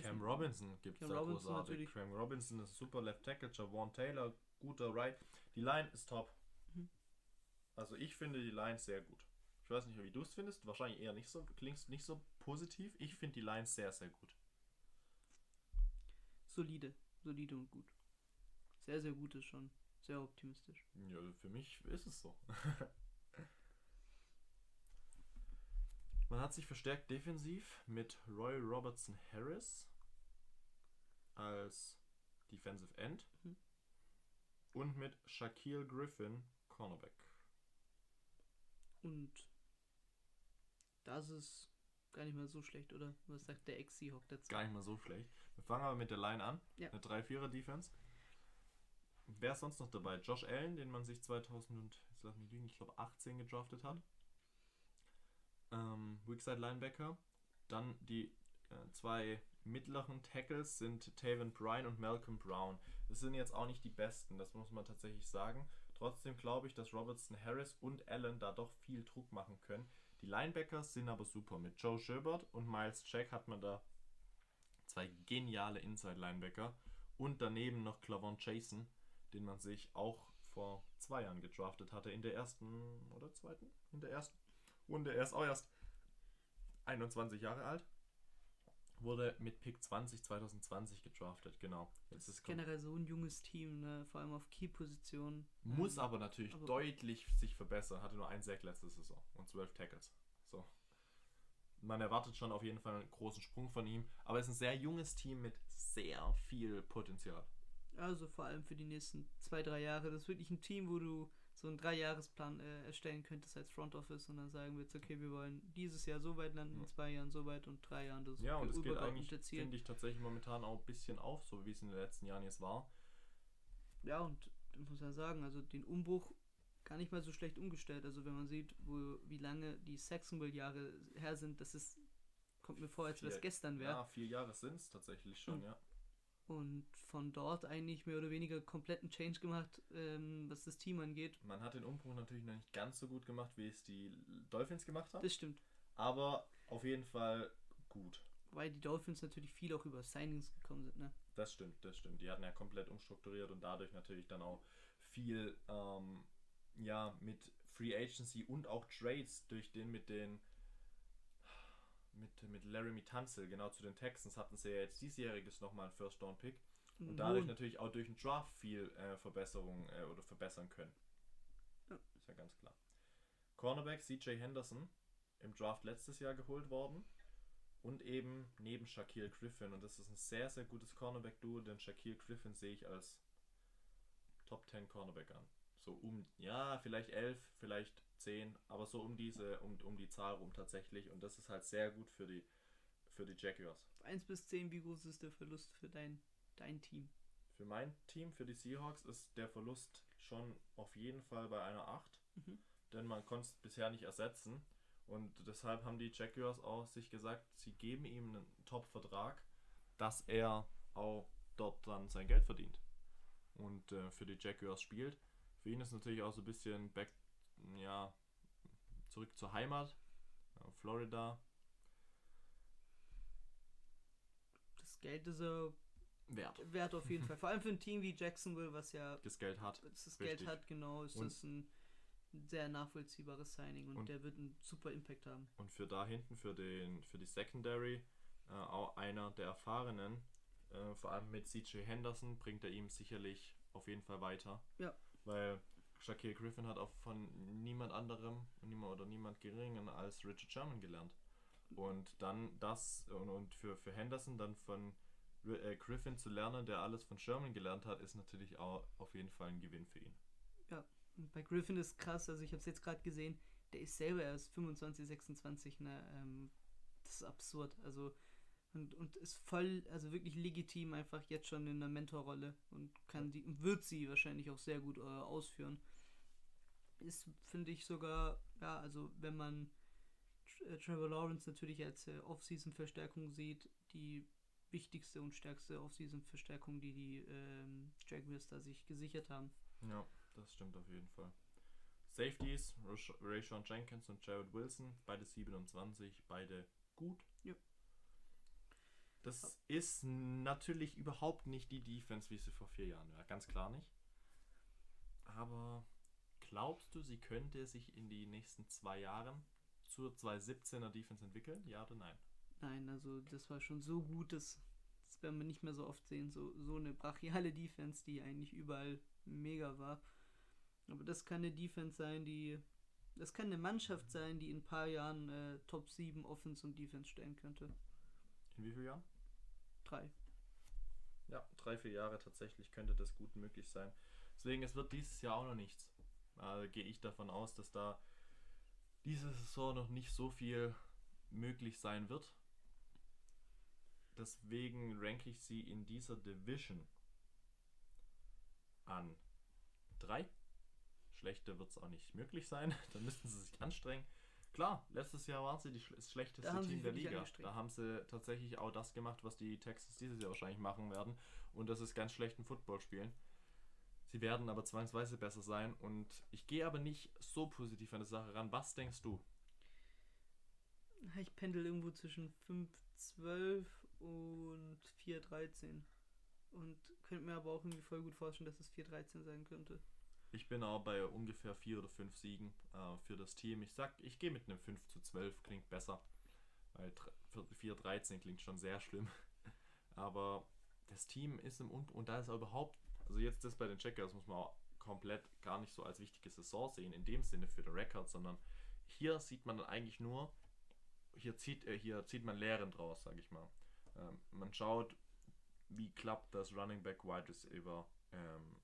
Cam Robinson gibt es da Robinson großartig. natürlich. Cam Robinson ist super Left Tackle, Javon Taylor, guter Right. Die Line ist top. Mhm. Also ich finde die Line sehr gut. Ich weiß nicht, wie du es findest. Wahrscheinlich eher nicht so, klingst nicht so positiv. Ich finde die Line sehr, sehr gut. solide. Solide und gut. Sehr, sehr gut ist schon. Sehr optimistisch. Ja, für mich ist es so. Man hat sich verstärkt defensiv mit Roy Robertson Harris als Defensive End Mhm. und mit Shaquille Griffin Cornerback. Und das ist gar nicht mal so schlecht, oder? Was sagt der Ex-Seahawk dazu? Gar nicht mal so schlecht. Wir fangen aber mit der Line an. Ja. Eine 3-4er-Defense. Wer ist sonst noch dabei? Josh Allen, den man sich 2000 und, jetzt lass mich lügen, ich glaube 18 gedraftet hat. Ähm, Weakside Linebacker. Dann die äh, zwei mittleren Tackles sind Taven Bryan und Malcolm Brown. Das sind jetzt auch nicht die besten, das muss man tatsächlich sagen. Trotzdem glaube ich, dass Robertson Harris und Allen da doch viel Druck machen können. Die Linebackers sind aber super. Mit Joe Schilbert und Miles Jack hat man da zwei geniale Inside-Linebacker. Und daneben noch Clavon Jason, den man sich auch vor zwei Jahren gedraftet hatte. In der ersten oder zweiten? In der ersten Runde. Er ist auch erst 21 Jahre alt. Wurde mit Pick 20 2020 gedraftet, genau. Das Jetzt ist ist generell so ein junges Team, ne? vor allem auf Key-Positionen. muss Ähm, aber natürlich aber- deutlich sich verbessern. Hatte nur einen Sack letzte Saison und 12 Tackles. So. Man erwartet schon auf jeden Fall einen großen Sprung von ihm. Aber es ist ein sehr junges Team mit sehr viel Potenzial. Also vor allem für die nächsten zwei, drei Jahre. Das ist wirklich ein Team, wo du so einen Dreijahresplan äh, erstellen könntest als Front Office und dann sagen würdest, okay, wir wollen dieses Jahr so weit landen, in zwei Jahren so weit und drei Jahren das Ja, und es geht eigentlich, finde ich, tatsächlich momentan auch ein bisschen auf, so wie es in den letzten Jahren jetzt war. Ja, und ich muss ja sagen, also den Umbruch gar nicht mal so schlecht umgestellt. Also wenn man sieht, wo, wie lange die Saxonville-Jahre her sind, das ist, kommt mir vor, als wäre es gestern wäre. Ja, vier Jahre sind es tatsächlich schon, Mhm. ja. Und von dort eigentlich mehr oder weniger kompletten Change gemacht, ähm, was das Team angeht. Man hat den Umbruch natürlich noch nicht ganz so gut gemacht, wie es die Dolphins gemacht haben. Das stimmt. Aber auf jeden Fall gut. Weil die Dolphins natürlich viel auch über Signings gekommen sind, ne? Das stimmt, das stimmt. Die hatten ja komplett umstrukturiert und dadurch natürlich dann auch viel ähm, ja, mit Free Agency und auch Trades durch den mit den mit, mit Laramie Tunsil, genau zu den Texans hatten sie ja jetzt diesjähriges nochmal einen First Down Pick und dadurch Nun, natürlich auch durch den Draft viel äh, Verbesserung äh, oder verbessern können. Ja. Ist ja ganz klar. Cornerback CJ Henderson im Draft letztes Jahr geholt worden und eben neben Shaquille Griffin und das ist ein sehr, sehr gutes Cornerback-Duo, denn Shaquille Griffin sehe ich als Top 10 Cornerback an. So um, ja, vielleicht 11, vielleicht 10, aber so um diese, um, um die Zahl rum tatsächlich und das ist halt sehr gut für die, für die Jaguars. 1 bis 10, wie groß ist der Verlust für dein, dein Team? Für mein Team, für die Seahawks, ist der Verlust schon auf jeden Fall bei einer 8. Mhm. Denn man konnte es bisher nicht ersetzen. Und deshalb haben die Jaguars auch sich gesagt, sie geben ihm einen Top-Vertrag, dass er auch dort dann sein Geld verdient. Und äh, für die Jaguars spielt. Für ihn ist natürlich auch so ein bisschen back, ja, zurück zur Heimat. Florida. Das Geld ist er Wert. wert auf jeden Fall. Vor allem für ein Team wie Jacksonville, was ja Das Geld hat. das Richtig. Geld hat, genau, ist Und- das ein sehr nachvollziehbares Signing und, Und- der wird einen super Impact haben. Und für da hinten, für, den, für die Secondary, äh, auch einer der Erfahrenen, äh, vor allem mit CJ Henderson, bringt er ihm sicherlich auf jeden Fall weiter. Ja. Weil Shaquille Griffin hat auch von niemand anderem niemand oder niemand geringen als Richard Sherman gelernt. Und dann das und, und für, für Henderson dann von äh, Griffin zu lernen, der alles von Sherman gelernt hat, ist natürlich auch auf jeden Fall ein Gewinn für ihn. Und bei Griffin ist krass, also ich habe es jetzt gerade gesehen, der ist selber erst 25, 26, ne? Ähm, das ist absurd. Also und, und ist voll, also wirklich legitim einfach jetzt schon in einer Mentorrolle und kann die wird sie wahrscheinlich auch sehr gut äh, ausführen. Ist, finde ich sogar, ja, also wenn man äh, Trevor Lawrence natürlich als äh, Off-Season-Verstärkung sieht, die wichtigste und stärkste Off-Season-Verstärkung, die die ähm, Jaguars da sich gesichert haben. Ja, das stimmt auf jeden Fall. Safeties, Rayshon Jenkins und Jared Wilson, beide 27, beide gut. Das ist natürlich überhaupt nicht die Defense, wie sie vor vier Jahren war. Ganz klar nicht. Aber glaubst du, sie könnte sich in die nächsten zwei Jahren zur 2017er Defense entwickeln? Ja oder nein? Nein, also das war schon so gut, dass das werden wir nicht mehr so oft sehen. So, so eine brachiale Defense, die eigentlich überall mega war. Aber das kann eine Defense sein, die. Das kann eine Mannschaft sein, die in ein paar Jahren äh, Top 7 Offense und Defense stellen könnte. In wie vielen Jahren? Drei. Ja, drei, vier Jahre tatsächlich könnte das gut möglich sein. Deswegen, es wird dieses Jahr auch noch nichts. Äh, Gehe ich davon aus, dass da diese Saison noch nicht so viel möglich sein wird. Deswegen ranke ich sie in dieser Division an 3. Schlechter wird es auch nicht möglich sein. Da müssten sie sich anstrengen. Klar, letztes Jahr waren sie die das schlechteste Da Team der Liga. Da haben sie tatsächlich auch das gemacht, was die Texans dieses Jahr wahrscheinlich machen werden. Und das ist ganz schlechten Football spielen. Sie werden aber zwangsweise besser sein. Und ich gehe aber nicht so positiv an die Sache ran. Was denkst du? Ich pendel irgendwo zwischen 5, 12 und 4, 13. Und könnte mir aber auch irgendwie voll gut vorstellen, dass es 4, 13 sein könnte. Ich bin auch bei ungefähr 4 oder 5 Siegen äh, für das Team. Ich sag, ich gehe mit einem 5 zu 12, klingt besser. Weil 4-13 klingt schon sehr schlimm. Aber das Team ist im Un und da ist auch überhaupt, also jetzt das bei den Checkers muss man auch komplett gar nicht so als wichtige Saison sehen, in dem Sinne für den Rekord, sondern hier sieht man dann eigentlich nur, hier zieht, äh, hier zieht man Lehren draus, sage ich mal. Ähm, man schaut, wie klappt das Running Back Wide Receiver, ähm,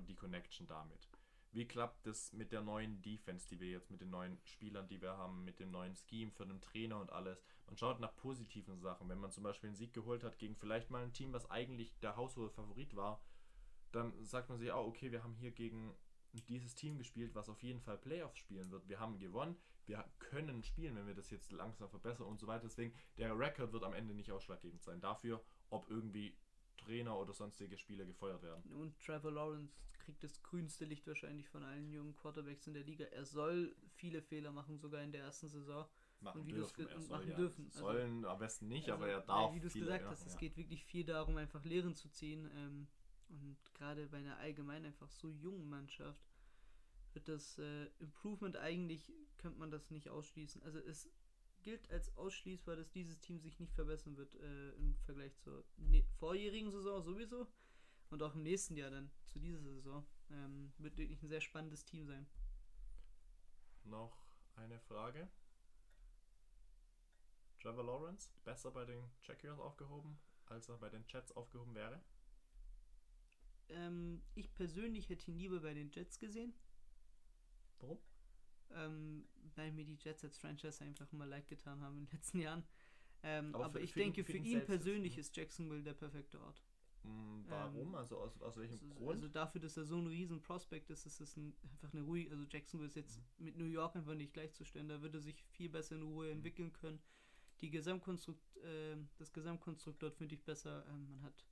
die Connection damit. Wie klappt das mit der neuen Defense, die wir jetzt mit den neuen Spielern, die wir haben, mit dem neuen Scheme für den Trainer und alles? Man schaut nach positiven Sachen. Wenn man zum Beispiel einen Sieg geholt hat gegen vielleicht mal ein Team, was eigentlich der haushohe Favorit war, dann sagt man sich, ah, okay, wir haben hier gegen dieses Team gespielt, was auf jeden Fall Playoffs spielen wird. Wir haben gewonnen, wir können spielen, wenn wir das jetzt langsam verbessern und so weiter. Deswegen, der Rekord wird am Ende nicht ausschlaggebend sein dafür, ob irgendwie Trainer oder sonstige Spieler gefeuert werden. Und Trevor Lawrence kriegt das grünste Licht wahrscheinlich von allen jungen Quarterbacks in der Liga. Er soll viele Fehler machen, sogar in der ersten Saison. Machen Und wie du's dürfen. Er soll machen ja, dürfen. Also- Sollen am besten nicht, aber Also, er darf. Wie du es gesagt hast, es ja. geht wirklich viel darum, einfach Lehren zu ziehen. Ähm, und gerade bei einer allgemein einfach so jungen Mannschaft wird das äh, Improvement eigentlich, könnte man das nicht ausschließen. Also es gilt als ausschließbar, dass dieses Team sich nicht verbessern wird äh, im Vergleich zur ne vorjährigen Saison sowieso. Und auch im nächsten Jahr dann zu dieser Saison. Ähm, wird wirklich ein sehr spannendes Team sein. Noch eine Frage. Trevor Lawrence besser bei den Jaguars aufgehoben, als er bei den Jets aufgehoben wäre? Ähm, ich persönlich hätte ihn lieber bei den Jets gesehen. Warum? Ähm, weil mir die Jets als Franchise einfach immer leid getan haben in den letzten Jahren. Ähm, Aber aber, für- ich für ihn- denke, für für ihn ihn persönlich ne? ist Jacksonville der perfekte Ort. Mm, Warum? Ähm, also aus, aus welchem Also, Grund? also dafür, dass er so ein riesen Prospect ist, ist es ein, einfach eine ruhige, also Jacksonville ist jetzt Mhm. mit New York einfach nicht gleichzustellen. Da würde sich viel besser in Ruhe entwickeln können. Die Gesamtkonstrukt, äh, das Gesamtkonstrukt dort finde ich besser. Ähm, man hat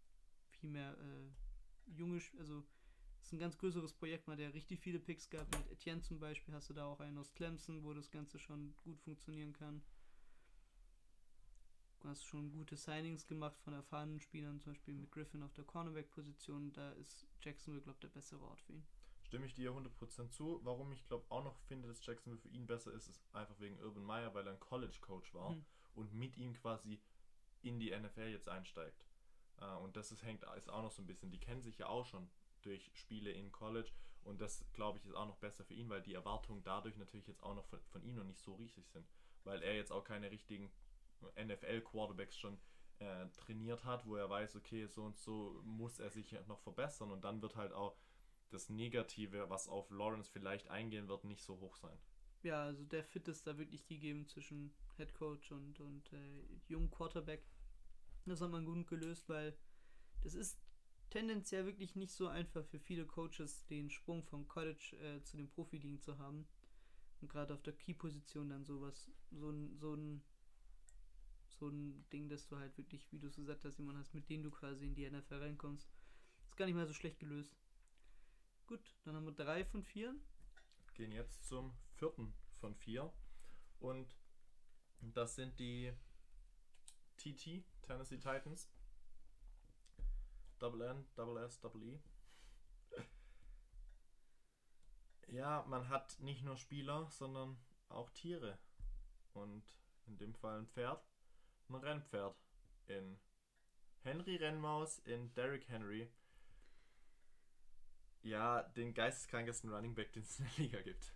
viel mehr äh, junge, also es ist ein ganz größeres Projekt, hat ja richtig viele Picks gehabt. Mit Etienne zum Beispiel hast du da auch einen aus Clemson, wo das Ganze schon gut funktionieren kann. Du hast schon gute Signings gemacht von erfahrenen Spielern, zum Beispiel mit Griffin auf der Cornerback-Position. Da ist Jacksonville, glaube ich, der bessere Ort für ihn. Stimme ich dir 100% zu. Warum ich glaube auch noch finde, dass Jacksonville für ihn besser ist, ist einfach wegen Urban Meyer, weil er ein College-Coach war Mhm. und mit ihm quasi in die NFL jetzt einsteigt. Äh, und das ist, hängt, ist auch noch so ein bisschen, die kennen sich ja auch schon durch Spiele in College und das glaube ich ist auch noch besser für ihn, weil die Erwartungen dadurch natürlich jetzt auch noch von, von ihm noch nicht so riesig sind, weil er jetzt auch keine richtigen NFL-Quarterbacks schon äh, trainiert hat, wo er weiß, okay, so und so muss er sich noch verbessern und dann wird halt auch das Negative, was auf Lawrence vielleicht eingehen wird, nicht so hoch sein. Ja, also der Fit ist da wirklich gegeben zwischen Head Coach und, und äh, jungen Quarterback. Das hat man gut gelöst, weil das ist tendenziell wirklich nicht so einfach für viele Coaches, den Sprung vom College äh, zu den Profiligen zu haben. Und gerade auf der Key-Position dann sowas, so ein, so ein, so ein Ding, dass du halt wirklich, wie du es gesagt hast, jemanden hast, mit dem du quasi in die NFL reinkommst. Ist gar nicht mal so schlecht gelöst. Gut, dann haben wir drei von vier. Gehen jetzt zum vierten von vier. Und das sind die TT, Tennessee Titans. Double N, Double S, Double E. Ja, man hat nicht nur Spieler, sondern auch Tiere. Und in dem Fall ein Pferd, ein Rennpferd. In Henry Rennmaus, in Derrick Henry. Ja, den geisteskrankesten Running Back, den es in der Liga gibt.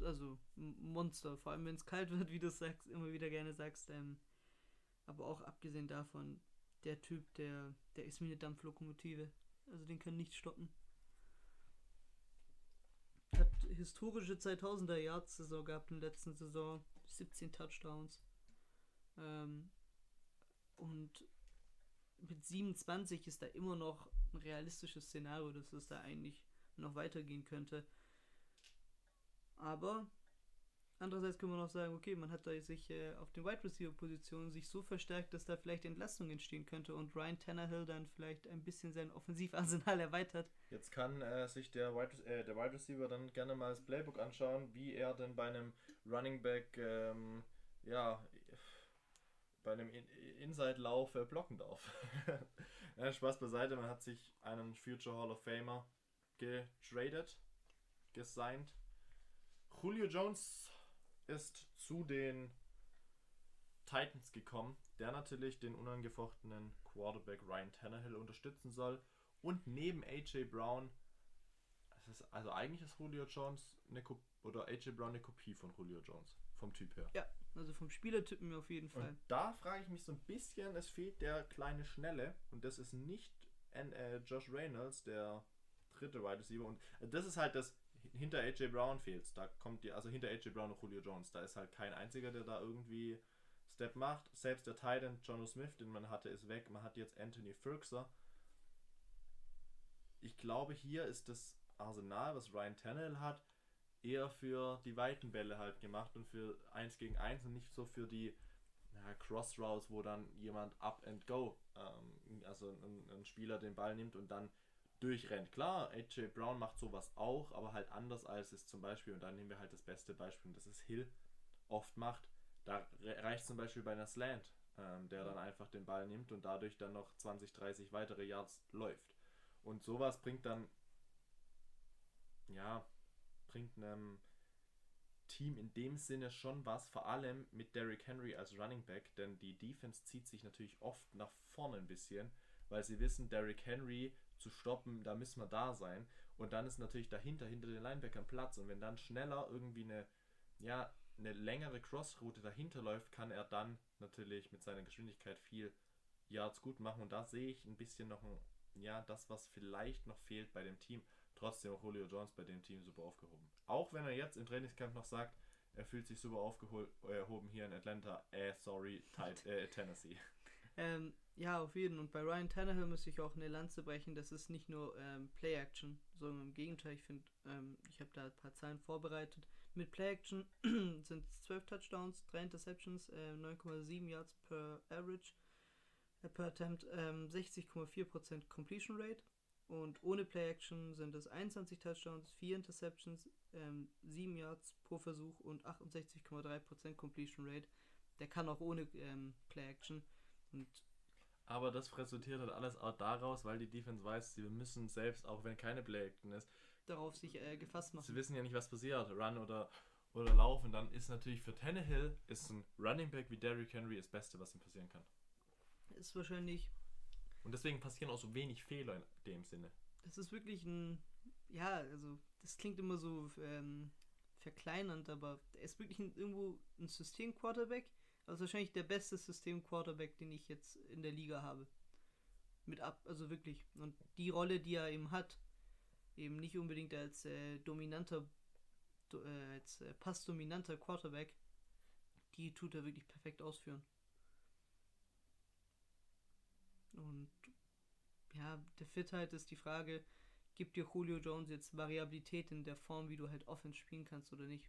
Also Monster, vor allem wenn es kalt wird, wie du sagst, immer wieder gerne sagst. Ähm, aber auch abgesehen davon, der Typ, der, der ist wie eine Dampflokomotive. Also den kann nichts stoppen. Hat historische 2000er Yards Saison gehabt in der letzten Saison. 17 Touchdowns. Ähm, und mit 27 ist da immer noch ein realistisches Szenario, dass es da eigentlich noch weitergehen könnte. Aber andererseits können wir noch sagen, okay, man hat da sich äh, auf den Wide Receiver Positionen sich so verstärkt, dass da vielleicht Entlastung entstehen könnte und Ryan Tannehill dann vielleicht ein bisschen sein Offensivarsenal erweitert. Jetzt kann äh, sich der Wide, äh, der Wide Receiver dann gerne mal das Playbook anschauen, wie er denn bei einem Running Back, ähm, ja, bei einem In Inside-Lauf äh, blocken darf. ja, Spaß beiseite, man hat sich einen Future Hall of Famer getradet, gesigned. Julio Jones ist zu den Titans gekommen, der natürlich den unangefochtenen Quarterback Ryan Tannehill unterstützen soll. Und neben AJ Brown, es ist, also eigentlich ist Julio Jones eine Ko oder AJ Brown eine Kopie von Julio Jones, vom Typ her. Ja, also vom Spielertypen auf jeden Fall. Und da frage ich mich so ein bisschen, es fehlt der kleine Schnelle und das ist nicht N Josh Reynolds, der dritte Wide Receiver. Und das ist halt das, hinter AJ Brown fehlt Da kommt die, also hinter AJ Brown und Julio Jones, da ist halt kein einziger, der da irgendwie Step macht. Selbst der Titan Jono Smith, den man hatte, ist weg. Man hat jetzt Anthony Ferguson. Ich glaube, hier ist das Arsenal, was Ryan Tannehill hat, eher für die weiten Bälle halt gemacht und für 1 gegen 1 und nicht so für die ja, Crossroutes, wo dann jemand up and go, ähm, also ein, ein, Spieler den Ball nimmt und dann durchrennt. Klar, AJ Brown macht sowas auch, aber halt anders als es zum Beispiel, und dann nehmen wir halt das beste Beispiel, und das ist Hill, oft macht. Da reicht zum Beispiel bei einer Slant, ähm, der dann einfach den Ball nimmt und dadurch dann noch 20, 30 weitere Yards läuft. Und sowas bringt dann, ja, bringt einem Team in dem Sinne schon was, vor allem mit Derrick Henry als Running Back, denn die Defense zieht sich natürlich oft nach vorne ein bisschen, weil sie wissen, Derrick Henry zu stoppen, da müssen wir da sein. Und dann ist natürlich dahinter, hinter den Linebackern Platz. Und wenn dann schneller irgendwie eine, ja, eine längere Crossroute dahinter läuft, kann er dann natürlich mit seiner Geschwindigkeit viel Yards gut machen. Und da sehe ich ein bisschen noch ein, ja, das, was vielleicht noch fehlt bei dem Team. Trotzdem auch Julio Jones bei dem Team super aufgehoben. Auch wenn er jetzt im Trainingscamp noch sagt, er fühlt sich super aufgehoben hier in Atlanta, äh, sorry, äh, Tennessee. Ähm, ja, auf jeden. Und bei Ryan Tannehill muss ich auch eine Lanze brechen. Das ist nicht nur ähm, Play-Action, sondern im Gegenteil. Ich finde, ähm, ich habe da ein paar Zahlen vorbereitet. Mit Play-Action sind es 12 Touchdowns, 3 Interceptions, äh, 9,7 Yards per Average, äh, per Attempt, 60,4% ähm, Completion Rate. Und ohne Play-Action sind es 21 Touchdowns, 4 Interceptions, 7 ähm, Yards pro Versuch und 68,3% Completion Rate. Der kann auch ohne ähm, Play-Action. Und aber das resultiert halt alles auch daraus, weil die Defense weiß, sie müssen selbst, auch wenn keine Play-Action ist, darauf sich äh, gefasst machen. Sie wissen ja nicht, was passiert, Run oder, oder Laufen. Dann ist natürlich für Tannehill ist ein Running Back wie Derrick Henry das Beste, was ihm passieren kann. Ist wahrscheinlich. Und deswegen passieren auch so wenig Fehler in dem Sinne. Das ist wirklich ein, ja, also das klingt immer so ähm, verkleinernd, aber er ist wirklich ein, irgendwo ein System-Quarterback also wahrscheinlich der beste System-Quarterback, den ich jetzt in der Liga habe. Mit ab, also wirklich. Und die Rolle, die er eben hat, eben nicht unbedingt als äh, dominanter, do, äh, als äh, passdominanter Quarterback, die tut er wirklich perfekt ausführen. Und ja, der Fitheit ist die Frage, gibt dir Julio Jones jetzt Variabilität in der Form, wie du halt Offense spielen kannst oder nicht.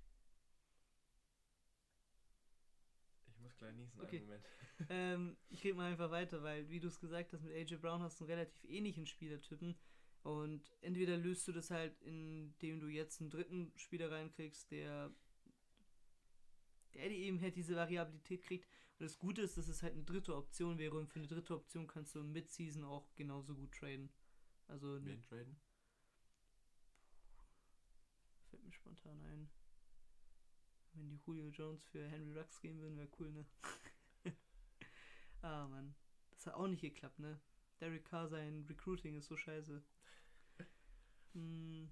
Gleich niesen, Okay. Moment. ähm, ich rede mal einfach weiter, weil, wie du es gesagt hast, mit AJ Brown hast du einen relativ ähnlichen Spielertypen. Und entweder löst du das halt, indem du jetzt einen dritten Spieler reinkriegst, der, der eben halt diese Variabilität kriegt. Und das Gute ist, dass es halt eine dritte Option wäre. Und für eine dritte Option kannst du Midseason auch genauso gut traden. Also Wen traden? Fällt mir spontan ein. Wenn die Julio Jones für Henry Rux gehen würden, wäre cool, ne? ah, Mann. Das hat auch nicht geklappt, ne? Derek Carr, sein Recruiting ist so scheiße. Hm.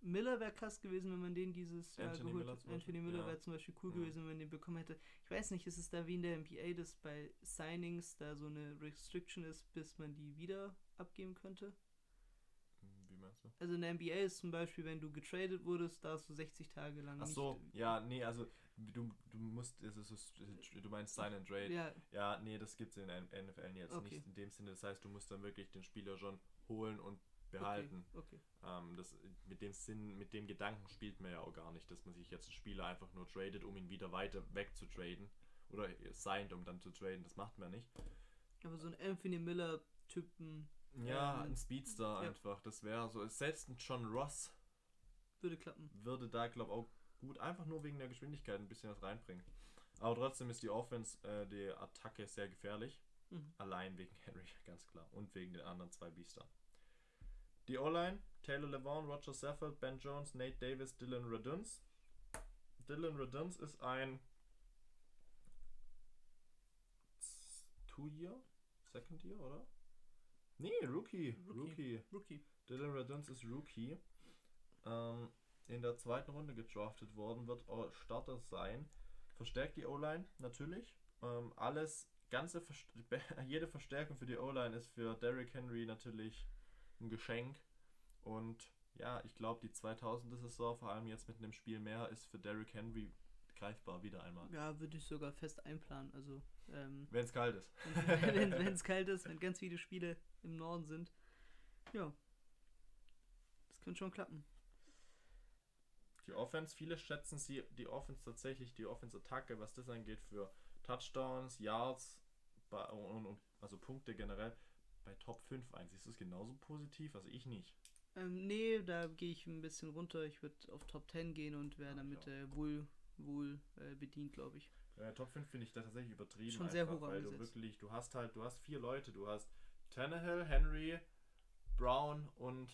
Miller wäre krass gewesen, wenn man den dieses Jahr Anthony geholt Miller hätte. Anthony Miller ja. wäre zum Beispiel cool Mhm. gewesen, wenn man den bekommen hätte. Ich weiß nicht, ist es da wie in der NBA, dass bei Signings da so eine Restriction ist, bis man die wieder abgeben könnte? Du? Also in der NBA ist zum Beispiel, wenn du getradet wurdest, darfst du 60 Tage lang Ach nicht. so, ja, nee, also du, du musst, es ist, du meinst Sign and Trade. Ja, Ja, nee, das gibt es in der NFL jetzt Okay. nicht in dem Sinne. Das heißt, du musst dann wirklich den Spieler schon holen und behalten. Okay, okay. Ähm, das, mit dem Sinn, mit dem Gedanken spielt man ja auch gar nicht, dass man sich jetzt einen Spieler einfach nur tradet, um ihn wieder weiter wegzutraden. Oder signed, um dann zu traden. Das macht man nicht. Aber so ein Anthony Miller-Typen Ja, Ähm, ein Speedster ja. einfach. Das wäre so. Selbst ein John Ross würde klappen. würde da, glaube ich, auch gut einfach nur wegen der Geschwindigkeit ein bisschen was reinbringen. Aber trotzdem ist die Offense, äh, die Attacke sehr gefährlich. Mhm. Allein wegen Henry, ganz klar. Und wegen den anderen zwei Biestern. Die O-Line, Taylor Levan, Roger Saffold, Ben Jones, Nate Davis, Dylan Reduns. Dylan Reduns ist ein Two-Year? Second Year, oder? Nee, Rookie. Rookie. Rookie. Dylan Reduns ist Rookie. Ähm, in der zweiten Runde gedraftet worden, wird auch Starter sein. Verstärkt die O-Line natürlich. Ähm, alles, ganze Verst jede Verstärkung für die O-Line ist für Derrick Henry natürlich ein Geschenk. Und ja, ich glaube, die 2000er Saison, vor allem jetzt mit einem Spiel mehr, ist für Derrick Henry greifbar wieder einmal. Ja, würde ich sogar fest einplanen. Also, ähm, Wenn es kalt ist. wenn es kalt ist, wenn ganz viele Spiele im Norden sind. Ja. Das könnte schon klappen. Die Offense, viele schätzen sie, die Offense tatsächlich, die Offense-Attacke, was das angeht, für Touchdowns, Yards also Punkte generell, bei Top 5 ein. Siehst du es genauso positiv? Also ich nicht. Ähm, nee, da gehe ich ein bisschen runter. Ich würde auf Top 10 gehen und wäre Ja, damit äh, wohl, wohl äh, bedient, glaube ich. Äh, Top 5 finde ich da tatsächlich übertrieben. Schon sehr einfach, hoch Weil du wirklich, du hast halt, du hast vier Leute. Du hast Tannehill, Henry, Brown und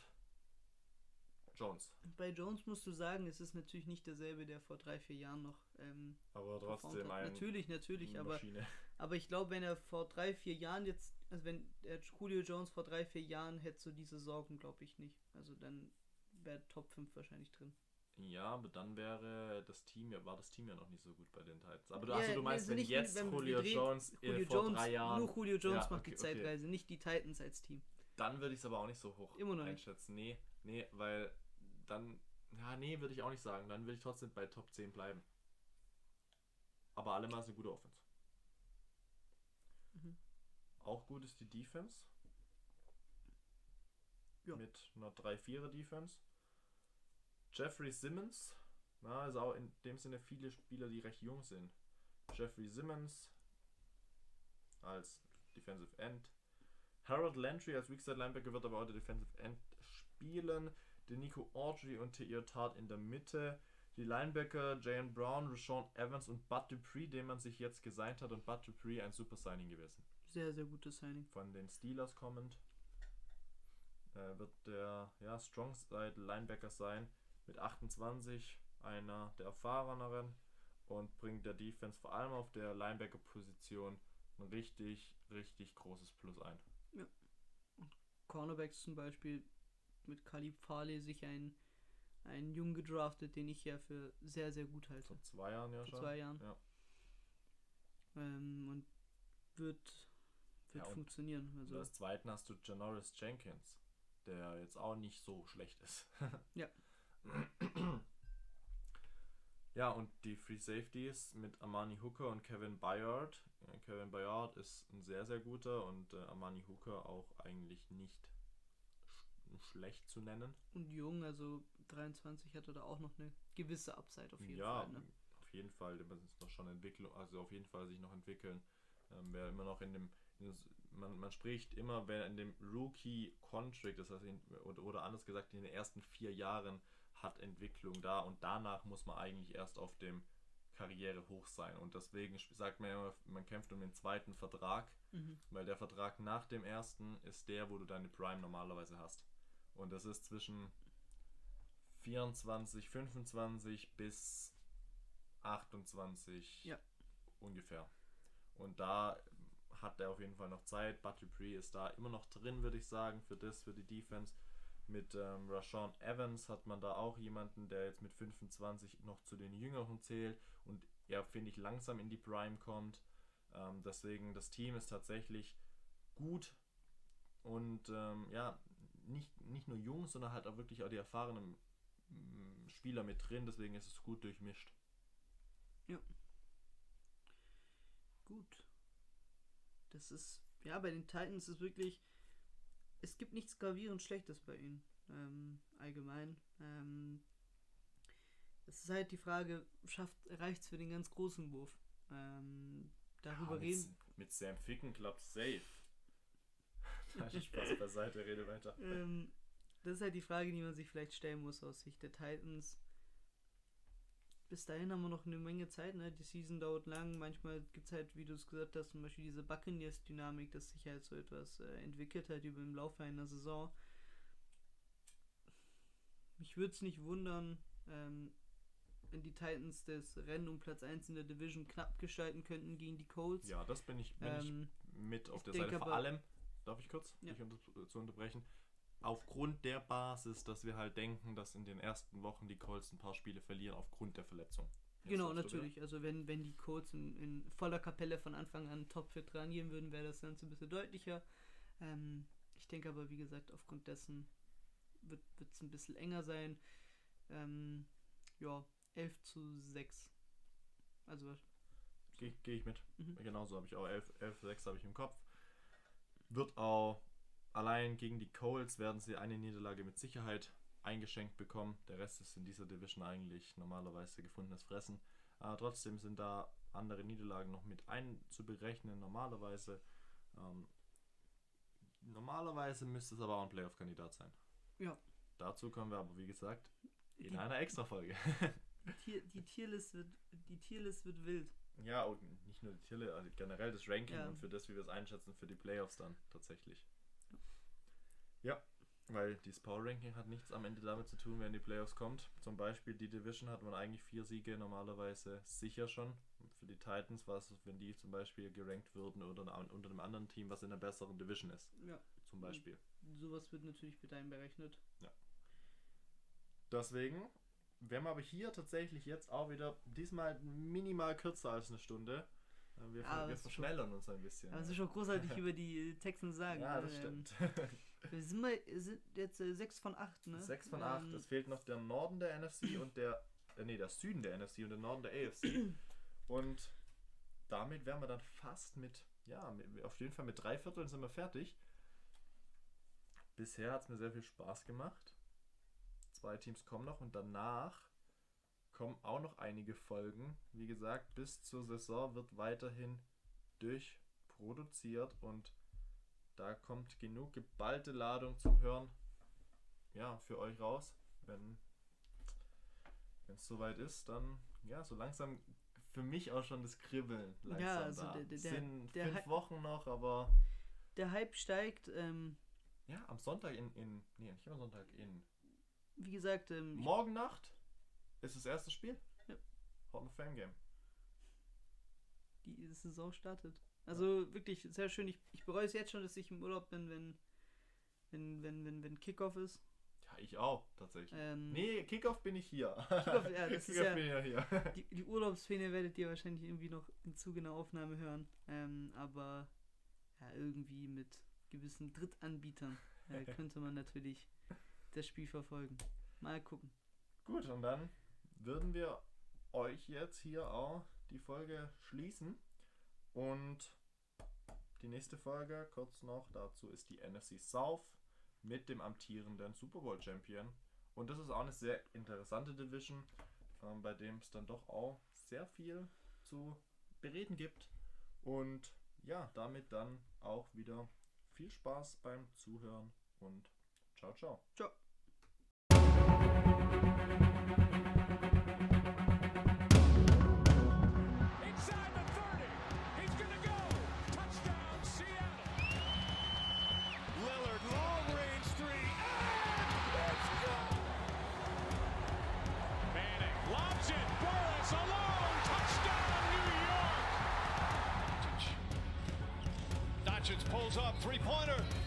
Jones. Bei Jones musst du sagen, es ist natürlich nicht derselbe, der vor drei, vier Jahren noch ähm, Aber trotzdem ein Natürlich, natürlich, aber. Aber ich glaube, wenn er vor drei, vier Jahren jetzt, also wenn der Julio Jones vor drei, vier Jahren hätte so diese Sorgen, glaube ich nicht. Also dann wäre Top 5 wahrscheinlich drin. Ja, aber dann wäre das Team ja, war das Team ja noch nicht so gut bei den Titans. Aber du, Ja, also, du meinst, also wenn nicht, jetzt wenn Julio drehen, Jones äh, Julio vor Jones, drei Jahren, nur Julio Jones Ja, macht okay, die okay. Zeitreise, nicht die Titans als Team. dann würde ich es aber auch nicht so hoch Immer noch nicht. einschätzen. Nee, nee, weil dann, ja, nee, würde ich auch nicht sagen. Dann würde ich trotzdem bei Top 10 bleiben. Aber allemal ist eine gute Offense. Mhm. Auch gut ist die Defense. Ja. Mit einer 3-4er Defense. Jeffrey Simmons. Na, also auch in dem Sinne viele Spieler, die recht jung sind. Jeffrey Simmons als Defensive End. Harold Landry als Weakside Linebacker wird aber auch der Defensive End spielen. Denico Audrey und T.R. Tart in der Mitte. Die Linebacker Jalen Brown, Rashawn Evans und Bud Dupree, den man sich jetzt gesigned hat. Und Bud Dupree ein super Signing gewesen. Sehr, sehr gutes Signing. Von den Steelers kommend. Äh, wird der ja, Strong Side Linebacker sein. Mit 28, einer der erfahreneren. Und bringt der Defense vor allem auf der Linebacker-Position ein richtig, richtig großes Plus ein. Cornerbacks zum Beispiel mit Khalib Farley sich einen, einen Jungen gedraftet, den ich ja für sehr, sehr gut halte. Vor zwei Jahren ja Vor schon. zwei Jahren. Ja. Ähm, und wird, wird Ja, und- funktionieren. Und Also, als zweiten hast du Janoris Jenkins, der jetzt auch nicht so schlecht ist. Ja. Ja, und die Free Safeties mit Amani Hooker und Kevin Bayard. Ja, Kevin Bayard ist ein sehr, sehr guter und äh, Amani Hooker auch eigentlich nicht, sch- schlecht zu nennen. Und jung, also 23 hatte da auch noch eine gewisse Upside auf jeden ja, Fall. Ne? auf jeden Fall, der muss noch schon Entwicklung, also auf jeden Fall sich noch entwickeln. Ähm, wer immer noch in dem, in das, man, man spricht immer, wer in dem Rookie-Contract, das heißt, in, oder, oder anders gesagt, in den ersten vier Jahren hat Entwicklung da und danach muss man eigentlich erst auf dem Karriere hoch sein. Und deswegen sagt man immer, man kämpft um den zweiten Vertrag, Mhm. weil der Vertrag nach dem ersten ist der, wo du deine Prime normalerweise hast. Und das ist zwischen 24, 25 bis 28 Ja. ungefähr. Und da hat er auf jeden Fall noch Zeit. Bud Dupree ist da immer noch drin, würde ich sagen, für das, für die Defense. Mit ähm, Rashawn Evans hat man da auch jemanden, der jetzt mit 25 noch zu den Jüngeren zählt und er, finde ich, langsam in die Prime kommt. Ähm, deswegen, das Team ist tatsächlich gut und ähm, ja, nicht, nicht nur jung, sondern halt auch wirklich auch die erfahrenen mm, Spieler mit drin. Deswegen ist es gut durchmischt. Gut. Das ist, ja, bei den Titans ist wirklich, es gibt nichts gravierend Schlechtes bei ihnen, ähm, allgemein. Ähm, es ist halt die Frage, schafft, reicht es für den ganz großen Wurf? Ähm, darüber Ja, reden. mit, mit Sam Ficken klappt safe. Nein, Spaß beiseite, rede weiter. Ähm, das ist halt die Frage, die man sich vielleicht stellen muss aus Sicht der Titans. Bis dahin haben wir noch eine Menge Zeit, ne? Die Season dauert lang. Manchmal gibt es halt, wie du es gesagt hast, zum Beispiel diese Buccaneers-Dynamik, dass sich halt so etwas äh, entwickelt hat über im Laufe einer Saison. Mich würde es nicht wundern, ähm, wenn die Titans das Rennen um Platz 1 in der Division knapp gestalten könnten gegen die Colts. Ja, das bin ich, bin Ähm, ich mit auf der Seite. Vor allem, darf ich kurz Ja. dich unter, zu unterbrechen? Aufgrund der Basis, dass wir halt denken, dass in den ersten Wochen die Colts ein paar Spiele verlieren aufgrund der Verletzung. Jetzt Genau, natürlich. Also wenn, wenn die Colts in, in voller Kapelle von Anfang an topfit rangehen würden, wäre das Ganze ein bisschen deutlicher. Ähm, ich denke aber, wie gesagt, aufgrund dessen wird es ein bisschen enger sein. Ähm, ja, 11 zu 6. Also, Gehe geh ich mit. Mhm. Genauso habe ich auch 11, 11 6 habe ich im Kopf. Wird auch allein gegen die Colts werden sie eine Niederlage mit Sicherheit eingeschenkt bekommen. Der Rest ist in dieser Division eigentlich normalerweise gefundenes Fressen. Aber trotzdem sind da andere Niederlagen noch mit einzuberechnen. Normalerweise. Ähm, normalerweise müsste es aber auch ein Playoff-Kandidat sein. Ja. Dazu kommen wir aber, wie gesagt, in Die- einer Extra-Folge. die, Tier, die, Tierlist wird, die Tierlist wird wild. Ja, und nicht nur die Tille, also generell das Ranking Ja. und für das, wie wir es einschätzen, für die Playoffs dann tatsächlich. Ja, weil dieses Power Ranking hat nichts am Ende damit zu tun, wer in die Playoffs kommt. Zum Beispiel die Division hat man eigentlich vier Siege normalerweise sicher schon. Für die Titans war es, wenn die zum Beispiel gerankt würden oder un- unter einem anderen Team, was in einer besseren Division ist, Ja. zum Beispiel. Sowas wird natürlich mit einberechnet. Deswegen werden wir aber hier tatsächlich jetzt auch wieder diesmal minimal kürzer als eine Stunde. Äh, Wir, Ja, wir das ist schon- verschnellern uns ein bisschen. Es ist schon großartig über die Texans sagen. ja, das Ähm, stimmt. Wir sind, mal, sind jetzt äh, 6 von 8, ne? 6 von 8. Ähm, Es fehlt noch der Norden der NFC und der. Äh, nee, der Süden der NFC und der Norden der AFC. Und damit wären wir dann fast mit. Ja, mit, auf jeden Fall mit drei Vierteln sind wir fertig. Bisher hat es mir sehr viel Spaß gemacht. Zwei Teams kommen noch und danach kommen auch noch einige Folgen. Wie gesagt, bis zur Saison wird weiterhin durchproduziert und da kommt genug geballte Ladung zum Hören ja, für euch raus. Wenn es soweit ist, dann ja, so langsam für mich auch schon das Kribbeln langsam Ja, also da. der- der- sind der fünf Hy- Wochen noch, aber Der Hype steigt. Ähm, ja, am Sonntag in, in nee, nicht am Sonntag, in wie gesagt, ähm, morgen Nacht ist das erste Spiel. Ja. Hall of Fame Game. die Saison startet. Also wirklich sehr schön. Ich, ich bereue es jetzt schon, dass ich im Urlaub bin, wenn, wenn, wenn, wenn, wenn Kickoff ist. Ja, ich auch, tatsächlich. Ähm, Nee, Kickoff bin ich hier. Kickoff, ja, das ist Kickoff ja- bin ich ja hier. Die, die Urlaubsfähne werdet ihr wahrscheinlich irgendwie noch im Zuge einer Aufnahme hören. Ähm, aber ja, irgendwie mit gewissen Drittanbietern äh, könnte man natürlich das Spiel verfolgen. Mal gucken. Gut, und dann würden wir euch jetzt hier auch die Folge schließen. Und die nächste Folge, kurz noch, dazu ist die NFC South. mit dem amtierenden Super Bowl Champion. Und das ist auch eine sehr interessante Division, ähm, bei dem es dann doch auch sehr viel zu bereden gibt. Und ja, damit dann auch wieder viel Spaß beim Zuhören und ciao, ciao. Ciao. Pulls up, three pointer. Bang! Bang!